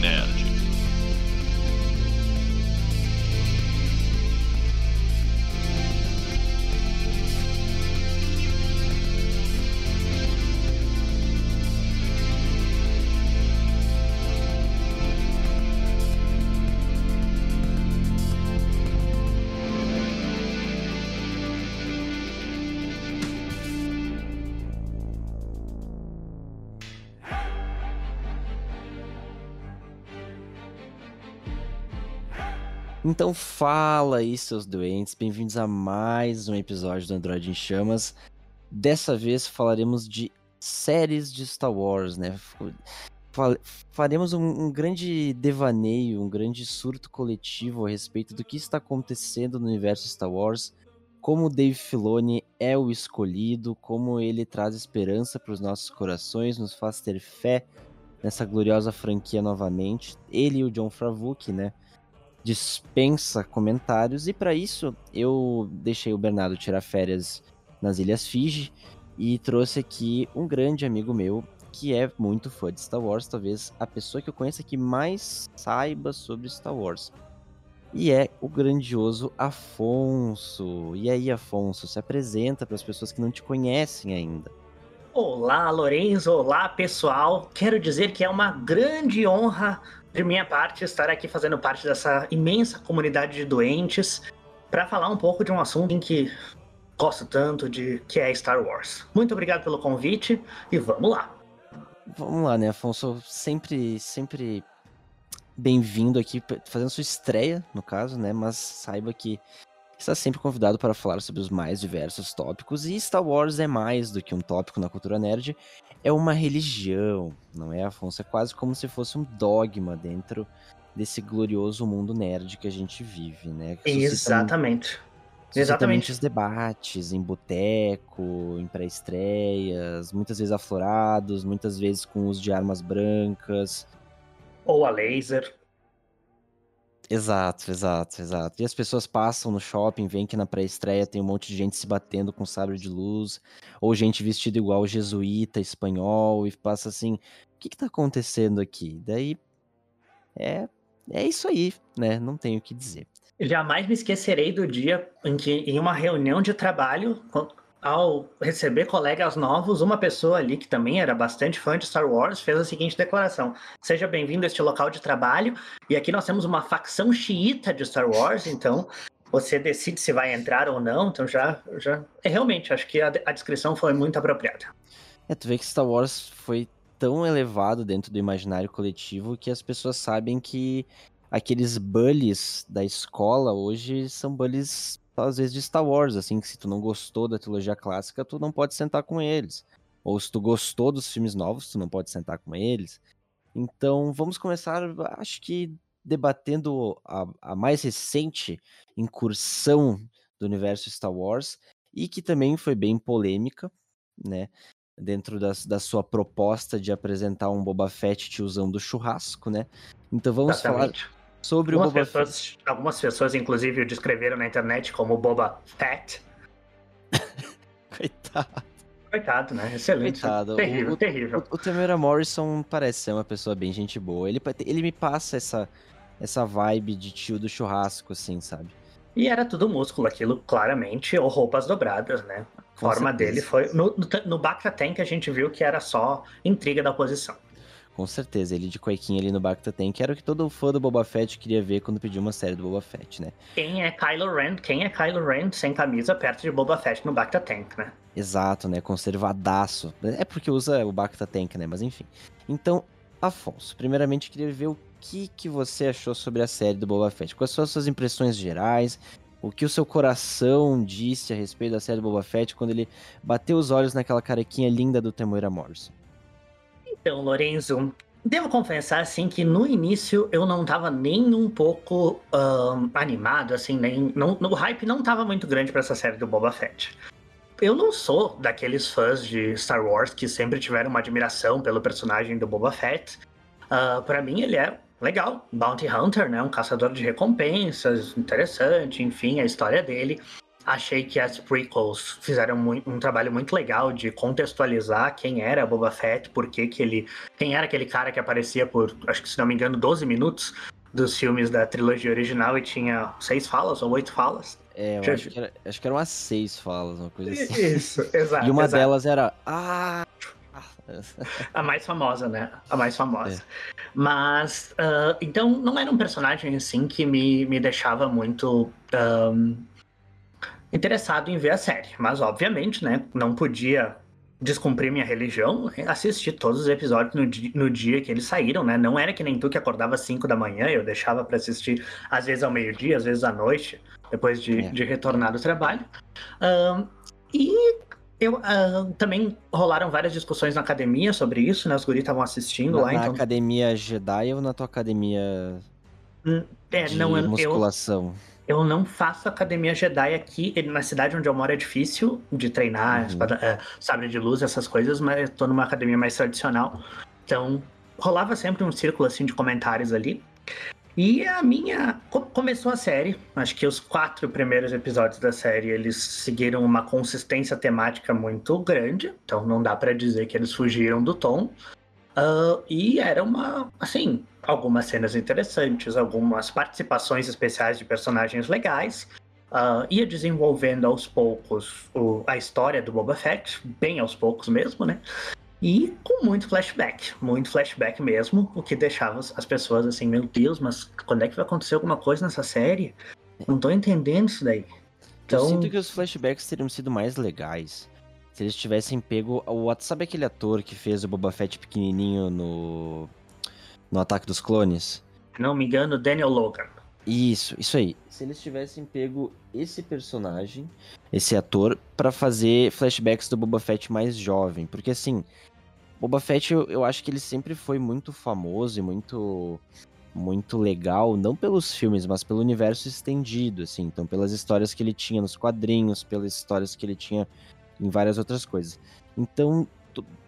de cultura Então fala aí, seus doentes, bem-vindos a mais um episódio do Android em Chamas. Dessa vez falaremos de séries de Star Wars, né? Faremos um, um, grande devaneio, um grande surto coletivo a respeito do que está acontecendo no universo Star Wars, como Dave Filoni é o escolhido, como ele traz esperança para os nossos corações, nos faz ter fé nessa gloriosa franquia novamente. Ele e o John Favreau, né? Dispensa comentários e para isso eu deixei o Bernardo tirar férias nas Ilhas Fiji e trouxe aqui um grande amigo meu que é muito fã de Star Wars, talvez a pessoa que eu conheça que mais saiba sobre Star Wars. E é o grandioso Afonso. E aí, Afonso, se apresenta para as pessoas que não te conhecem ainda. Olá, Lorenzo. Olá, pessoal. Quero dizer que é uma grande honra de minha parte, estar aqui fazendo parte dessa imensa comunidade de doentes para falar um pouco de um assunto em que gosto tanto de que é Star Wars. Muito obrigado pelo convite e vamos lá. Vamos lá, né, Afonso? Sempre, sempre bem-vindo aqui, fazendo sua estreia, no caso, né? Mas saiba que está sempre convidado para falar sobre os mais diversos tópicos. E Star Wars é mais do que um tópico na cultura nerd, é uma religião, não é, Afonso? É quase como se fosse um dogma dentro desse glorioso mundo nerd que a gente vive, né? Exatamente. Exatamente. muitos debates em boteco, em pré-estreias, muitas vezes aflorados, muitas vezes com uso de armas brancas. Ou a laser. Exato, exato, exato. E as pessoas passam no shopping, veem que na pré-estreia tem um monte de gente se batendo com sabre de luz, ou gente vestida igual jesuíta, espanhol, e passa assim, o que que tá acontecendo aqui? Daí, é, é isso aí, né? Não tenho o que dizer. Jamais me esquecerei do dia em que, em uma reunião de trabalho, ao receber colegas novos, uma pessoa ali que também era bastante fã de Star Wars fez a seguinte declaração: Seja bem-vindo a este local de trabalho, e aqui nós temos uma facção xiita de Star Wars, então você decide se vai entrar ou não. Então já. já... É, realmente, acho que a, a descrição foi muito apropriada. É, tu vê que Star Wars foi tão elevado dentro do imaginário coletivo que as pessoas sabem que aqueles bullies da escola hoje são bullies às vezes de Star Wars, assim, que se tu não gostou da trilogia clássica, tu não pode sentar com eles. Ou se tu gostou dos filmes novos, tu não pode sentar com eles. Então, vamos começar, acho que debatendo a, a mais recente incursão do universo Star Wars e que também foi bem polêmica, né? Dentro da, da sua proposta de apresentar um Boba Fett tiozão do churrasco, né? Então vamos Exatamente. falar sobre algumas o Boba pessoas, Fett. Algumas pessoas, inclusive, o descreveram na internet como Boba Fett. Coitado. Coitado, né? Excelente. Coitado. Terrível, o, terrível. O, o Tamara Morrison parece ser uma pessoa bem gente boa. Ele, ele me passa essa, essa vibe de tio do churrasco, assim, sabe? E era tudo músculo aquilo, claramente, ou roupas dobradas, né? A Com forma certeza. dele foi. No, no, no Bacta Tank a gente viu que era só intriga da oposição. Com certeza, ele de cuequinha ali no Bacta Tank era o que todo fã do Boba Fett queria ver quando pediu uma série do Boba Fett, né? Quem é Kylo Ren? Quem é Kylo Ren sem camisa perto de Boba Fett no Bacta Tank, né? Exato, né? Conservadaço. É porque usa o Bacta Tank, né? Mas enfim. Então, Afonso, primeiramente queria ver o que, que você achou sobre a série do Boba Fett. Quais são as suas impressões gerais? O que o seu coração disse a respeito da série do Boba Fett quando ele bateu os olhos naquela carequinha linda do Temuera Morrison? Então, Lorenzo, devo confessar assim que no início eu não tava nem um pouco um, animado, assim, nem não, o hype não tava muito grande para essa série do Boba Fett. Eu não sou daqueles fãs de Star Wars que sempre tiveram uma admiração pelo personagem do Boba Fett. Uh, para mim ele é legal, Bounty Hunter, né, um caçador de recompensas, interessante, enfim, a história dele. Achei que as prequels fizeram um trabalho muito legal de contextualizar quem era Boba Fett, por que que ele, quem era aquele cara que aparecia por, acho que se não me engano, 12 minutos dos filmes da trilogia original e tinha seis falas ou oito falas. É, eu acho que, era, acho que eram umas seis falas, uma coisa assim. Isso, exato. E uma exato. delas era. Ah! A mais famosa, né? A mais famosa. É. Mas, uh, então, não era um personagem assim que me, me deixava muito um, interessado em ver a série. Mas, obviamente, né? Não podia descumprir minha religião, assisti todos os episódios no dia, no dia que eles saíram, né? Não era que nem tu que acordava às 5 da manhã, eu deixava para assistir às vezes ao meio-dia, às vezes à noite, depois de, é. de retornar do trabalho. Um, e eu uh, também rolaram várias discussões na academia sobre isso, né? Os guris estavam assistindo na, lá. Na então... academia Jedi ou na tua academia hum, é, de não, musculação? Eu, eu não faço academia Jedi aqui. Na cidade onde eu moro é difícil de treinar, uhum. espada, é, sabre de luz, essas coisas, mas eu tô numa academia mais tradicional. Então, rolava sempre um círculo assim de comentários ali. E a minha. Começou a série, acho que os quatro primeiros episódios da série eles seguiram uma consistência temática muito grande, então não dá para dizer que eles fugiram do tom. Uh, e era uma. Assim, algumas cenas interessantes, algumas participações especiais de personagens legais. Uh, ia desenvolvendo aos poucos o, a história do Boba Fett, bem aos poucos mesmo, né? E com muito flashback, muito flashback mesmo, o que deixava as pessoas assim, meu Deus, mas quando é que vai acontecer alguma coisa nessa série? Não tô entendendo isso daí. Então... Eu sinto que os flashbacks teriam sido mais legais se eles tivessem pego o sabe aquele ator que fez o Boba Fett pequenininho no no Ataque dos Clones? Não me engano, Daniel Logan. Isso, isso aí. Se eles tivessem pego esse personagem, esse ator, para fazer flashbacks do Boba Fett mais jovem, porque assim, Boba Fett, eu, eu acho que ele sempre foi muito famoso e muito muito legal, não pelos filmes, mas pelo universo estendido, assim, então pelas histórias que ele tinha nos quadrinhos, pelas histórias que ele tinha em várias outras coisas. Então,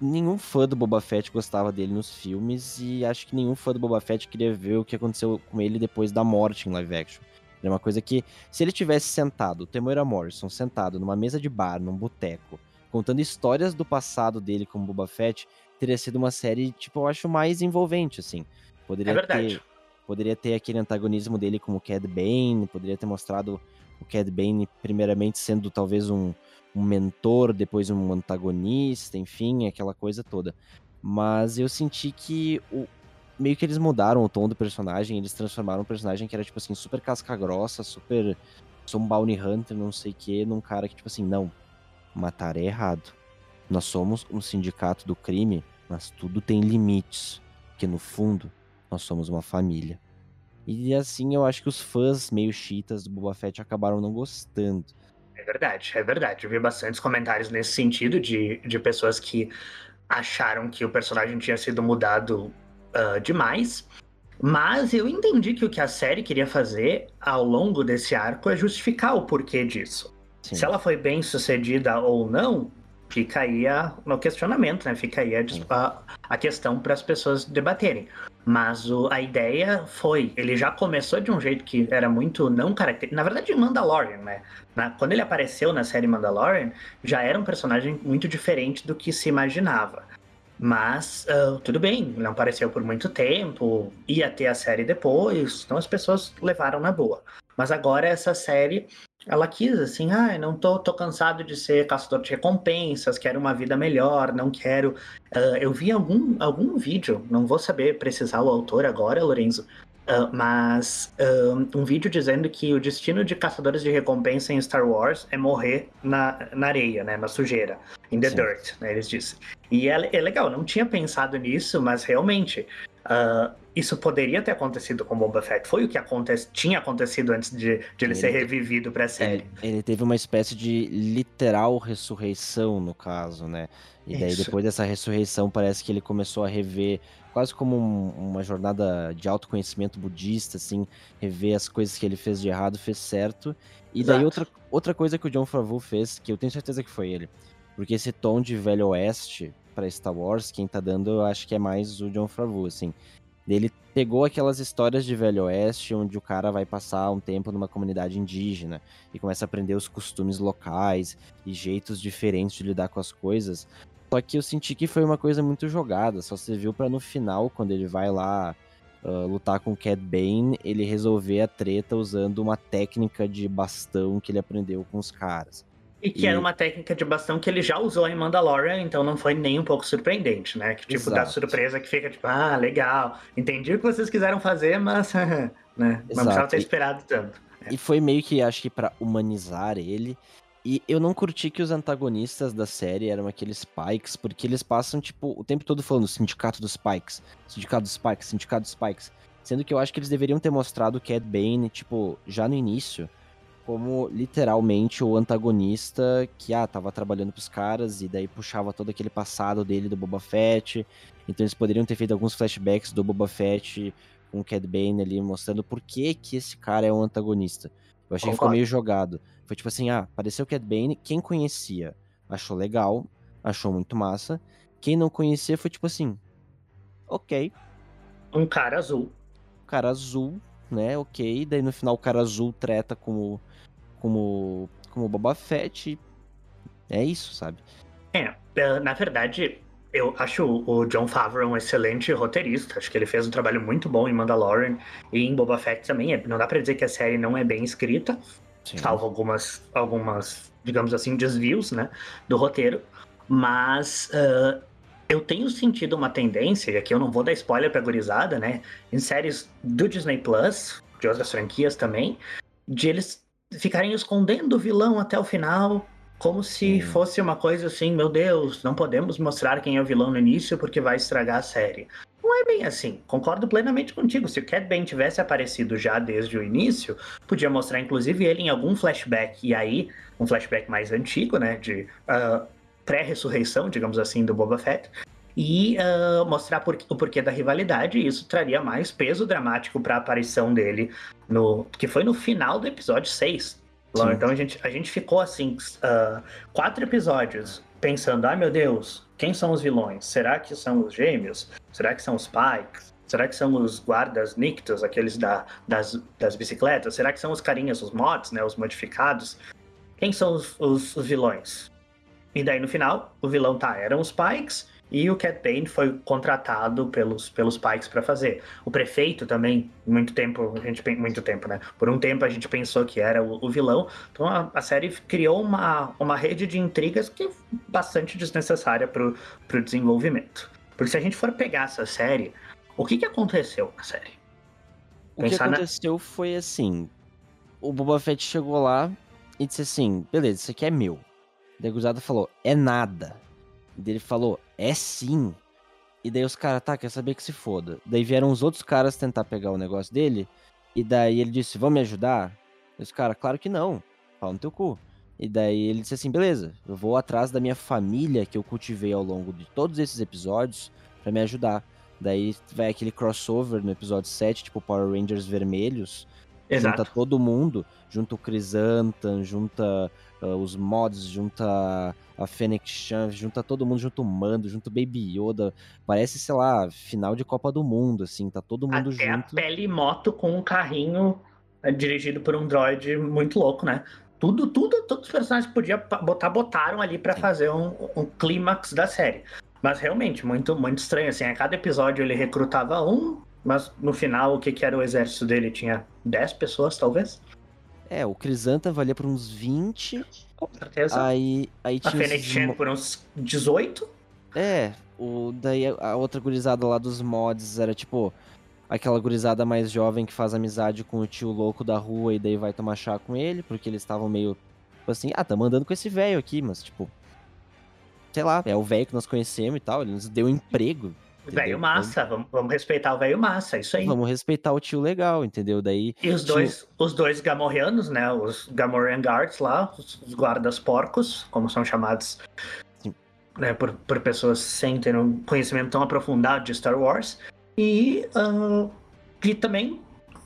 nenhum fã do Boba Fett gostava dele nos filmes e acho que nenhum fã do Boba Fett queria ver o que aconteceu com ele depois da morte em live action. É uma coisa que, se ele tivesse sentado, o Temuera Morrison, sentado numa mesa de bar, num boteco, contando histórias do passado dele como Boba Fett, teria sido uma série, tipo, eu acho mais envolvente, assim. Poderia é verdade. ter poderia ter aquele antagonismo dele como o Cad Bane, poderia ter mostrado o Cad Bane primeiramente sendo talvez um, um mentor, depois um antagonista, enfim, aquela coisa toda. Mas eu senti que o, meio que eles mudaram o tom do personagem, eles transformaram um personagem que era tipo assim, super casca grossa, super sou um bounty hunter, não sei o que, num cara que tipo assim, não, matar é errado. Nós somos um sindicato do crime mas tudo tem limites, porque no fundo nós somos uma família. E assim eu acho que os fãs meio chitas do Boba Fett acabaram não gostando. É verdade, é verdade. Eu vi bastantes comentários nesse sentido de, de pessoas que acharam que o personagem tinha sido mudado uh, demais. Mas eu entendi que o que a série queria fazer ao longo desse arco é justificar o porquê disso. Sim. Se ela foi bem sucedida ou não, fica aí a, no questionamento, né? Fica aí a, a, a questão para as pessoas debaterem. Mas o, a ideia foi, ele já começou de um jeito que era muito não característico. Na verdade, Mandalorian, né? Na, quando ele apareceu na série Mandalorian, já era um personagem muito diferente do que se imaginava. Mas uh, tudo bem, não apareceu por muito tempo, ia ter a série depois, então as pessoas levaram na boa. Mas agora essa série ela quis assim, ah, não tô, tô cansado de ser caçador de recompensas, quero uma vida melhor, não quero. Uh, eu vi algum, algum vídeo, não vou saber precisar o autor agora, Lorenzo, uh, mas uh, um vídeo dizendo que o destino de caçadores de recompensa em Star Wars é morrer na, na areia, né, na sujeira, in the Sim. dirt, né, eles dizem. E é, é legal, não tinha pensado nisso, mas realmente Uh, isso poderia ter acontecido com Boba Fett. Foi o que aconte tinha acontecido antes de, de ele, ele, ser revivido para a série. Ele, ele, teve uma espécie de literal ressurreição, no caso, né? E daí, isso. depois dessa ressurreição, parece que ele começou a rever, quase como um, uma jornada de autoconhecimento budista, assim, rever as coisas que ele fez de errado, fez certo. E daí, outra, outra coisa que o John Favreau fez, que eu tenho certeza que foi ele, porque esse tom de Velho Oeste para Star Wars, quem tá dando, eu acho que é mais o John Favreau, assim. Dele pegou aquelas histórias de Velho Oeste, onde o cara vai passar um tempo numa comunidade indígena e começa a aprender os costumes locais e jeitos diferentes de lidar com as coisas. Só que eu senti que foi uma coisa muito jogada, só se viu para no final, quando ele vai lá uh, lutar com o Cad Bane, ele resolver a treta usando uma técnica de bastão que ele aprendeu com os caras. E que e... era uma técnica de bastão que ele já usou em Mandalorian, então não foi nem um pouco surpreendente, né? Que tipo, Exato. da surpresa que fica tipo, ah, legal, entendi o que vocês quiseram fazer, mas né? não precisava ter esperado tanto. E foi meio que, acho que para humanizar ele. E eu não curti que os antagonistas da série eram aqueles Pikes, porque eles passam, tipo, o tempo todo falando sindicato dos Pikes, sindicato dos Pikes, sindicato dos Pikes. Sendo que eu acho que eles deveriam ter mostrado o Cad Bane, tipo, já no início, como literalmente o antagonista que, ah, tava trabalhando pros caras e daí puxava todo aquele passado dele do Boba Fett. Então eles poderiam ter feito alguns flashbacks do Boba Fett com o Cad Bane ali, mostrando por que que esse cara é um antagonista. Eu achei Concordo. que ficou meio jogado. Foi tipo assim, ah, apareceu o Cad Bane, quem conhecia achou legal, achou muito massa. Quem não conhecia foi tipo assim, ok. Um cara azul. Um cara azul, né, ok. Daí no final o cara azul treta com o como, como Boba Fett. É isso, sabe? É, é, na verdade, eu acho o John Favreau um excelente roteirista. Acho que ele fez um trabalho muito bom em Mandalorian e em Boba Fett também. Não dá pra dizer que a série não é bem escrita, Sim. salvo algumas, algumas, digamos assim, desvios, né, do roteiro. Mas uh, eu tenho sentido uma tendência, e aqui eu não vou dar spoiler pra gurizada, né, em séries do Disney Plus, de outras franquias também, de eles ficarem escondendo o vilão até o final, como se hum. fosse uma coisa assim, meu Deus, não podemos mostrar quem é o vilão no início porque vai estragar a série. Não é bem assim. Concordo plenamente contigo. Se o Cat Bane tivesse aparecido já desde o início, podia mostrar inclusive ele em algum flashback. E aí, um flashback mais antigo, né? De uh, pré-ressurreição, digamos assim, do Boba Fett. E uh, mostrar por, o porquê da rivalidade. E isso traria mais peso dramático para a aparição dele no que foi no final do episódio 6. Sim. Então a gente, a gente ficou assim, uh, quatro episódios pensando, ai ah, meu Deus, quem são os vilões? Será que são os gêmeos? Será que são os Pikes? Será que são os guardas Nictos, aqueles da, das, das bicicletas? Será que são os carinhas, os mods, né, os modificados? Quem são os, os, os vilões? E daí no final, o vilão tá, eram os Pikes, e o Cat Bane foi contratado pelos, pelos Pikes para fazer. O prefeito também, muito tempo, a gente muito tempo, né? Por um tempo a gente pensou que era o, o vilão. Então a, a, série criou uma, uma rede de intrigas que é bastante desnecessária pro, pro desenvolvimento. Porque se a gente for pegar essa série, o que, que aconteceu na série? O Pensar que aconteceu na... foi assim: o Boba Fett chegou lá e disse assim: beleza, isso aqui é meu. O falou: é nada. E ele falou: é sim. E daí os caras, tá, quer saber que se foda. Daí vieram os outros caras tentar pegar o negócio dele. E daí ele disse, vão me ajudar? E os caras, claro que não. Fala no teu cu. E daí ele disse assim, beleza, eu vou atrás da minha família que eu cultivei ao longo de todos esses episódios para me ajudar. Daí vai aquele crossover no episódio 7, tipo Power Rangers vermelhos. Exato. Junta todo mundo, junta o Chrysanthemum, junta uh, os mods, junta a Fennec Chan, junta todo mundo, junto o Mando, junto o Baby Yoda. Parece, sei lá, final de Copa do Mundo, assim, tá todo mundo Até junto. a pele moto com um carrinho é, dirigido por um droid muito louco, né? Tudo, tudo, todos os personagens que podia botar, botaram ali para fazer um, um clímax da série. Mas realmente, muito, muito estranho, assim, a cada episódio ele recrutava um, mas no final o que, que era o exército dele? Tinha 10 pessoas, talvez? É, o Crisanta valia por uns 20. Com certeza. Aí, aí tinha. A Fennec esses... por uns 18. É, o, daí a outra gurizada lá dos mods era tipo aquela gurizada mais jovem que faz amizade com o tio louco da rua e daí vai tomar chá com ele, porque eles estavam meio tipo assim, ah, tá mandando com esse velho aqui, mas tipo, sei lá, é o velho que nós conhecemos e tal, ele nos deu emprego. Velho massa, vamos, vamos, respeitar o velho massa, isso aí. Vamos respeitar o tio legal, entendeu? Daí. E os dois, os dois gamorreanos, né? Os Gamorrean Guards lá, os guardas porcos, como são chamados né, por, por pessoas sem ter um conhecimento tão aprofundado de Star Wars. E uh, que também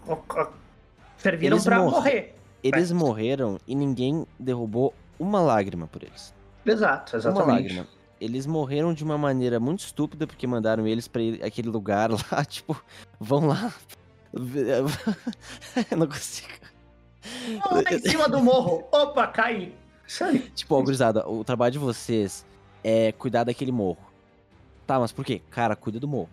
uh, serviram para mor morrer. Eles morreram e ninguém derrubou uma lágrima por eles. Exato, exatamente. Uma lágrima. Eles morreram de uma maneira muito estúpida, porque mandaram eles pra aquele lugar lá, tipo, vão lá. não consigo. Oh, em cima do morro. Opa, aí. Tipo, ó, gurizada, o trabalho de vocês é cuidar daquele morro. Tá, mas por quê? Cara, cuida do morro.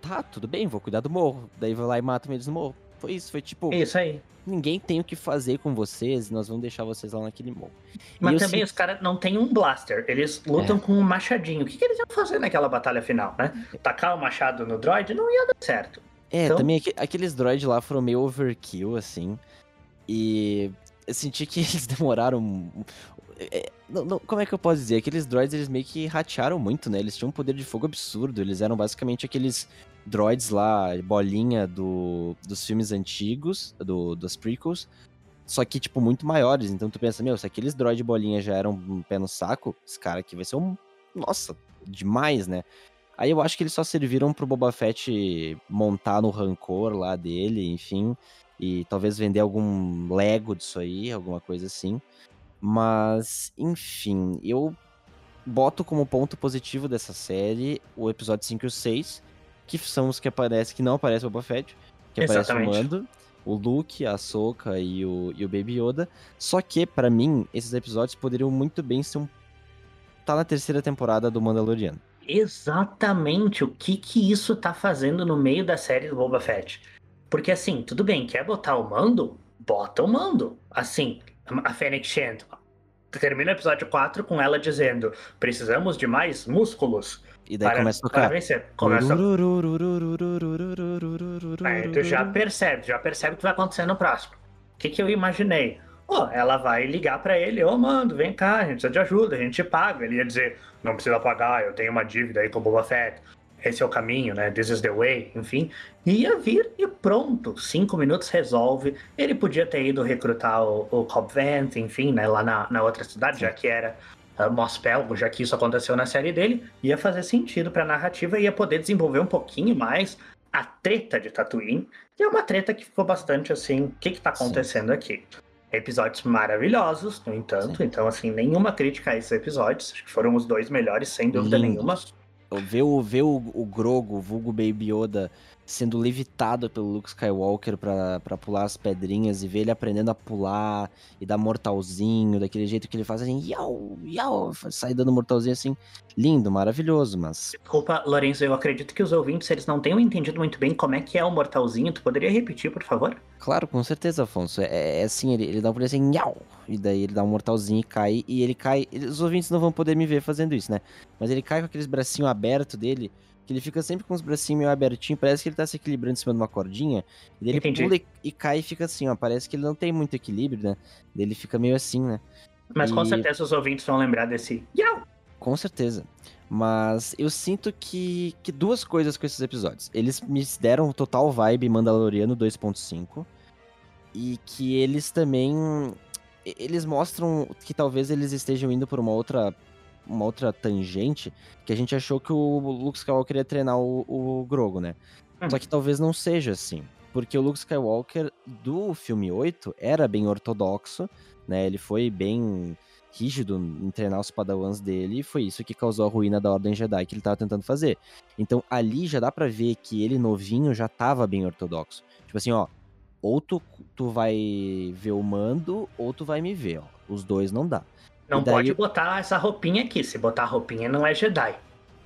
Tá, tudo bem, vou cuidar do morro. Daí vai lá e matam eles no morro. Foi isso, foi tipo. Isso aí. Ninguém tem o que fazer com vocês, nós vamos deixar vocês lá naquele morro. Mas também os caras não têm um blaster, eles lutam é. com um machadinho. O que, que, eles iam fazer naquela batalha final, né? Tacar o machado no droid não ia dar certo. É, então... também aqueles droids lá foram meio overkill, assim. E eu senti que eles demoraram. É, não, não, como é que eu posso dizer? Aqueles droids eles meio que ratearam muito, né? Eles tinham um poder de fogo absurdo. Eles eram basicamente aqueles droids lá, bolinha do, dos filmes antigos, do, dos prequels. Só que, tipo, muito maiores. Então tu pensa, meu, se aqueles droid bolinha já eram um pé no saco, esse cara aqui vai ser um. Nossa, demais, né? Aí eu acho que eles só serviram pro Boba Fett montar no rancor lá dele, enfim e talvez vender algum Lego disso aí, alguma coisa assim. Mas, enfim, eu boto como ponto positivo dessa série o episódio 5 e o 6, que são os que aparecem, que não aparece o Boba Fett, que Exatamente. aparece o Mando, o Luke, a Soka e o, e o Baby Yoda. Só que, para mim, esses episódios poderiam muito bem ser um. tá na terceira temporada do Mandaloriano. Exatamente o que que isso tá fazendo no meio da série do Boba Fett. Porque assim, tudo bem, quer botar o mando? Bota o mando. Assim, a Fennec Shand termina o episódio 4 com ela dizendo: precisamos de mais músculos. E daí para, começa a tocar. vencer. Começa... Aí tu já percebe, já percebe o que vai acontecer no próximo. O que, que eu imaginei? Pô, ela vai ligar para ele, ô oh, mando, vem cá, a gente precisa de ajuda, a gente paga. Ele ia dizer, não precisa pagar, eu tenho uma dívida aí com o Boba Fett esse é o caminho, né? This is the way, enfim. Ia vir e pronto, cinco minutos resolve. Ele podia ter ido recrutar o, o Cobb Vanth, enfim, né? Lá na, na outra cidade, já que era uh, Mospelgo, já que isso aconteceu na série dele. Ia fazer sentido pra narrativa e ia poder desenvolver um pouquinho mais a treta de Tatooine. E é uma treta que ficou bastante assim, o que que tá acontecendo Sim. aqui? Episódios maravilhosos, no entanto, Sim. então assim, nenhuma crítica a esses episódios, acho que foram os dois melhores, sem dúvida Lindos. nenhuma ver o, ver o, o Grogo, vulgo Baby Yoda, sendo levitado pelo Luke Skywalker para pular as pedrinhas e ver ele aprendendo a pular e dar mortalzinho, daquele jeito que ele faz assim, iau, iau, sai dando mortalzinho assim, lindo, maravilhoso, mas... Desculpa, Lourenço, eu acredito que os ouvintes, eles não tenham entendido muito bem como é que é o mortalzinho, tu poderia repetir, por favor? Claro, com certeza, Afonso, é, é assim, ele, ele dá um pulo assim, iau, e daí ele dá um mortalzinho e cai, e ele cai, os ouvintes não vão poder me ver fazendo isso, né, mas ele cai com aqueles bracinhos abertos dele, que ele fica sempre com os bracinhos meio abertinhos, parece que ele tá se equilibrando em cima de uma cordinha, e ele Entendi. pula e, e, cai e fica assim, ó, parece que ele não tem muito equilíbrio, né? Ele fica meio assim, né? Mas e... com certeza os ouvintes vão lembrar desse Yau! Com certeza. Mas eu sinto que, que duas coisas com esses episódios. Eles me deram total vibe Mandaloriano 2.5 e que eles também eles mostram que talvez eles estejam indo por uma outra uma outra tangente que a gente achou que o Luke Skywalker ia treinar o, o Grogo, né? Hum. Só que talvez não seja assim. Porque o Luke Skywalker do filme 8 era bem ortodoxo, né? Ele foi bem rígido em treinar os padawans dele e foi isso que causou a ruína da Ordem Jedi que ele tava tentando fazer. Então ali já dá para ver que ele novinho já tava bem ortodoxo. Tipo assim, ó, ou tu, tu vai ver o mando ou tu vai me ver, ó. Os dois não dá. Não daí... pode botar essa roupinha aqui. Se botar a roupinha, não é Jedi.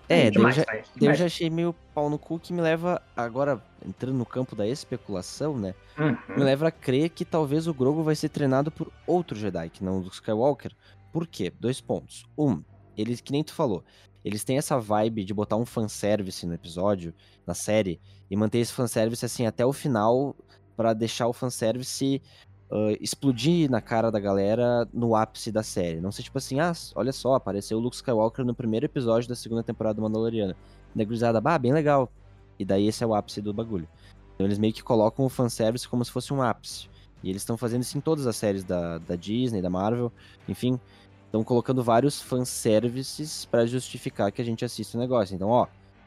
É, demais, eu já, eu já achei meio pau no cu que me leva, agora entrando no campo da especulação, né? Uhum. Me leva a crer que talvez o Grogu vai ser treinado por outro Jedi, que não o Skywalker. Por quê? Dois pontos. Um, eles, que nem tu falou, eles têm essa vibe de botar um fanservice no episódio, na série, e manter esse fanservice assim até o final, para deixar o fanservice uh, explodir na cara da galera no ápice da série. Não ser tipo assim, ah, olha só, apareceu o Luke Skywalker no primeiro episódio da segunda temporada do Mandaloriano. Negrizada, bah, bem legal. E daí esse é o ápice do bagulho. Então eles meio que colocam o fanservice como se fosse um ápice. E eles estão fazendo isso em todas as séries da, da Disney, da Marvel, enfim. Estão colocando vários fanservices para justificar que a gente assista o negócio. Então, ó,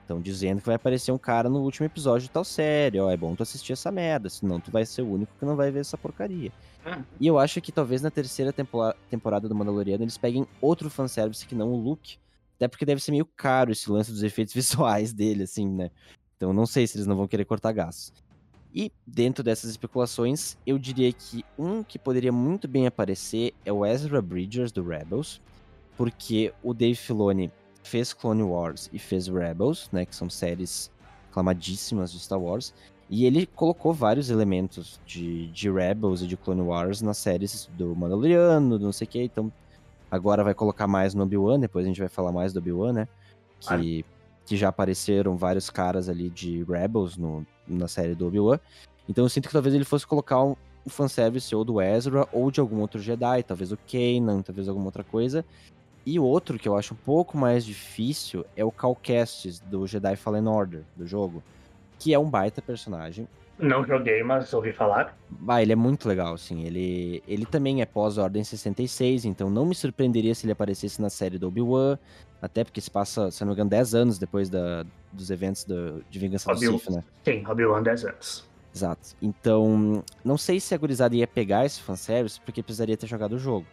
Estão dizendo que vai aparecer um cara no último episódio de tal série, ó, é bom tu assistir essa merda, senão tu vai ser o único que não vai ver essa porcaria. Uhum. E eu acho que talvez na terceira temporada do Mandaloriano eles peguem outro fanservice que não o Luke, Até porque deve ser meio caro esse lance dos efeitos visuais dele, assim, né? Então não sei se eles não vão querer cortar gastos. E dentro dessas especulações, eu diria que um que poderia muito bem aparecer é o Ezra Bridgers do Rebels, porque o Dave Filoni fez Clone Wars e fez Rebels, né, que são séries aclamadíssimas de Star Wars, e ele colocou vários elementos de, de Rebels e de Clone Wars nas séries do Mandaloriano, do não sei o que, então agora vai colocar mais no Obi-Wan, depois a gente vai falar mais do Obi-Wan, né, que, que já apareceram vários caras ali de Rebels no, na série do Obi-Wan, então eu sinto que talvez ele fosse colocar um, um fanservice ou do Ezra ou de algum outro Jedi, talvez o Kanan, talvez alguma outra coisa, e outro que eu acho um pouco mais difícil é o Cal Kestis, do Jedi Fallen Order, do jogo. Que é um baita personagem. Não joguei, mas ouvi falar. Ah, ele é muito legal, assim. Ele, ele também é pós-Ordem 66, então não me surpreenderia se ele aparecesse na série do Obi-Wan. Até porque se passa, se não me engano, 10 anos depois da, dos eventos do, de Vingança do Sith, né? Sim, Obi-Wan 10 anos. Exato. Então, não sei se a gurizada ia pegar esse fanservice, porque precisaria ter jogado o jogo.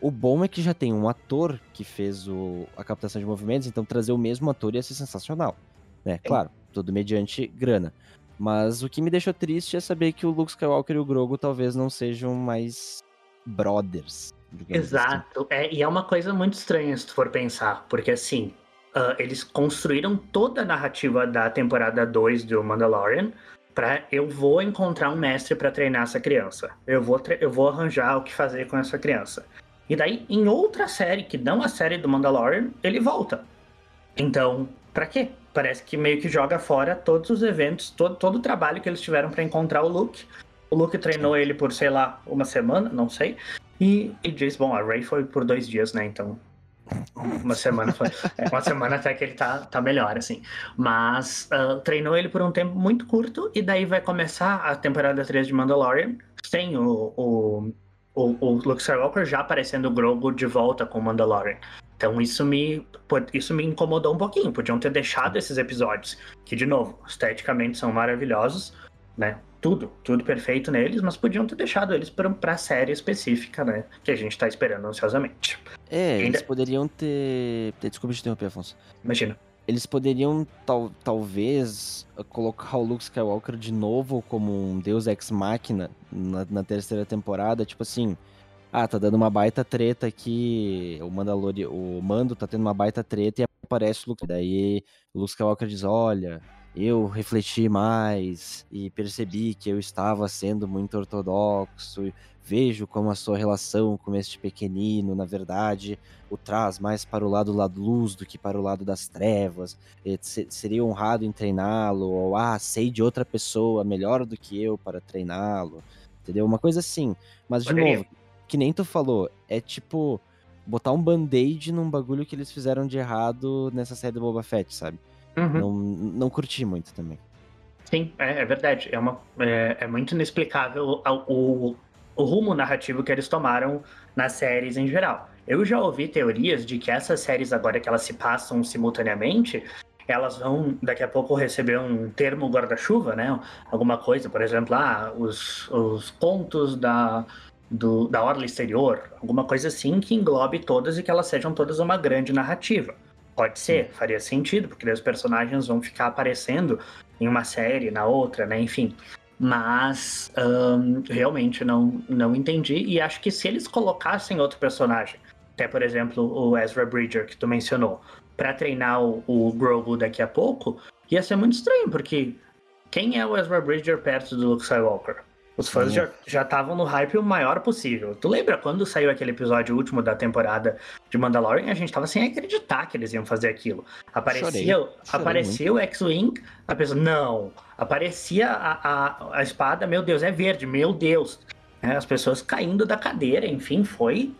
O bom é que já tem um ator que fez o, a captação de movimentos, então trazer o mesmo ator ia ser sensacional. Né? Claro, tudo mediante grana. Mas o que me deixou triste é saber que o Luke Skywalker e o Grogu talvez não sejam mais brothers. Assim. Exato. Assim. É, e é uma coisa muito estranha se tu for pensar, porque assim, uh, eles construíram toda a narrativa da temporada 2 do Mandalorian para eu vou encontrar um mestre para treinar essa criança. Eu vou, eu vou arranjar o que fazer com essa criança. E daí, em outra série, que não a série do Mandalorian, ele volta. Então, para quê? Parece que meio que joga fora todos os eventos, todo, todo o trabalho que eles tiveram para encontrar o Luke. O Luke treinou ele por, sei lá, uma semana, não sei. E, e diz, bom, a Ray foi por dois dias, né? Então, uma semana foi. É, uma semana até que ele tá, tá melhor, assim. Mas uh, treinou ele por um tempo muito curto, e daí vai começar a temporada 3 de Mandalorian, sem o, o o, o Luke Skywalker já aparecendo o Grogu de volta com o Mandalorian. Então isso me, isso me incomodou um pouquinho. Podiam ter deixado esses episódios, que, de novo, esteticamente são maravilhosos, né? Tudo, tudo perfeito neles, mas podiam ter deixado eles pra, pra série específica, né? Que a gente tá esperando ansiosamente. É, Ainda... eles poderiam ter. Desculpa te interromper, Afonso. Imagina. Eles poderiam, tal, talvez, colocar o Luke Skywalker de novo como um deus ex-máquina na, na, terceira temporada. Tipo assim, ah, tá dando uma baita treta aqui, o Mandalorian, o Mando tá tendo uma baita treta e aparece o Luke. Daí o Luke Skywalker diz, olha, eu refleti mais e percebi que eu estava sendo muito ortodoxo Vejo como a sua relação com este pequenino, na verdade, o traz mais para o lado da luz do que para o lado das trevas. Seria honrado em treiná-lo, ou ah, sei de outra pessoa melhor do que eu para treiná-lo. Entendeu? Uma coisa assim. Mas, de Poderia. novo, que nem tu falou, é tipo botar um band-aid num bagulho que eles fizeram de errado nessa série do Boba Fett, sabe? Uhum. Não, não curti muito também. Sim, é, é verdade. É, uma, é, é muito inexplicável o, o, o rumo narrativo que eles tomaram nas séries em geral. Eu já ouvi teorias de que essas séries, agora que elas se passam simultaneamente, elas vão daqui a pouco receber um termo guarda-chuva, né? Alguma coisa, por exemplo, ah, os, os contos da, do, da Orla Exterior, alguma coisa assim que englobe todas e que elas sejam todas uma grande narrativa. Pode ser, faria sentido, porque os personagens vão ficar aparecendo em uma série, na outra, né? Enfim. Mas um, realmente não, não entendi. E acho que se eles colocassem outro personagem, até por exemplo o Ezra Bridger, que tu mencionou, para treinar o, o Grogu daqui a pouco, ia ser muito estranho, porque quem é o Ezra Bridger perto do Luke Skywalker? Os fãs uhum. já estavam no hype o maior possível. Tu lembra quando saiu aquele episódio último da temporada de Mandalorian? A gente tava sem acreditar que eles iam fazer aquilo. Aparecia, Chorei. Chorei aparecia o X-Wing, a pessoa, não. Aparecia a, a, a espada, meu Deus, é verde, meu Deus. É, as pessoas caindo da cadeira, enfim, foi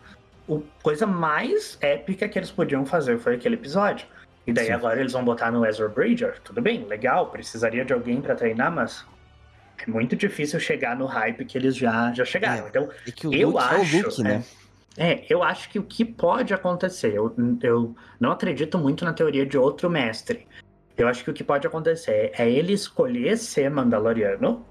a coisa mais épica que eles podiam fazer, foi aquele episódio. E daí Sim. agora eles vão botar no Ezra Bridger, tudo bem, legal, precisaria de alguém para treinar, mas é muito difícil chegar no hype que eles já, já chegaram. É, então, é eu acho. É, Luke, né? é, eu acho que o que pode acontecer, eu, eu não acredito muito na teoria de outro mestre. Eu acho que o que pode acontecer é ele escolher ser Mandaloriano.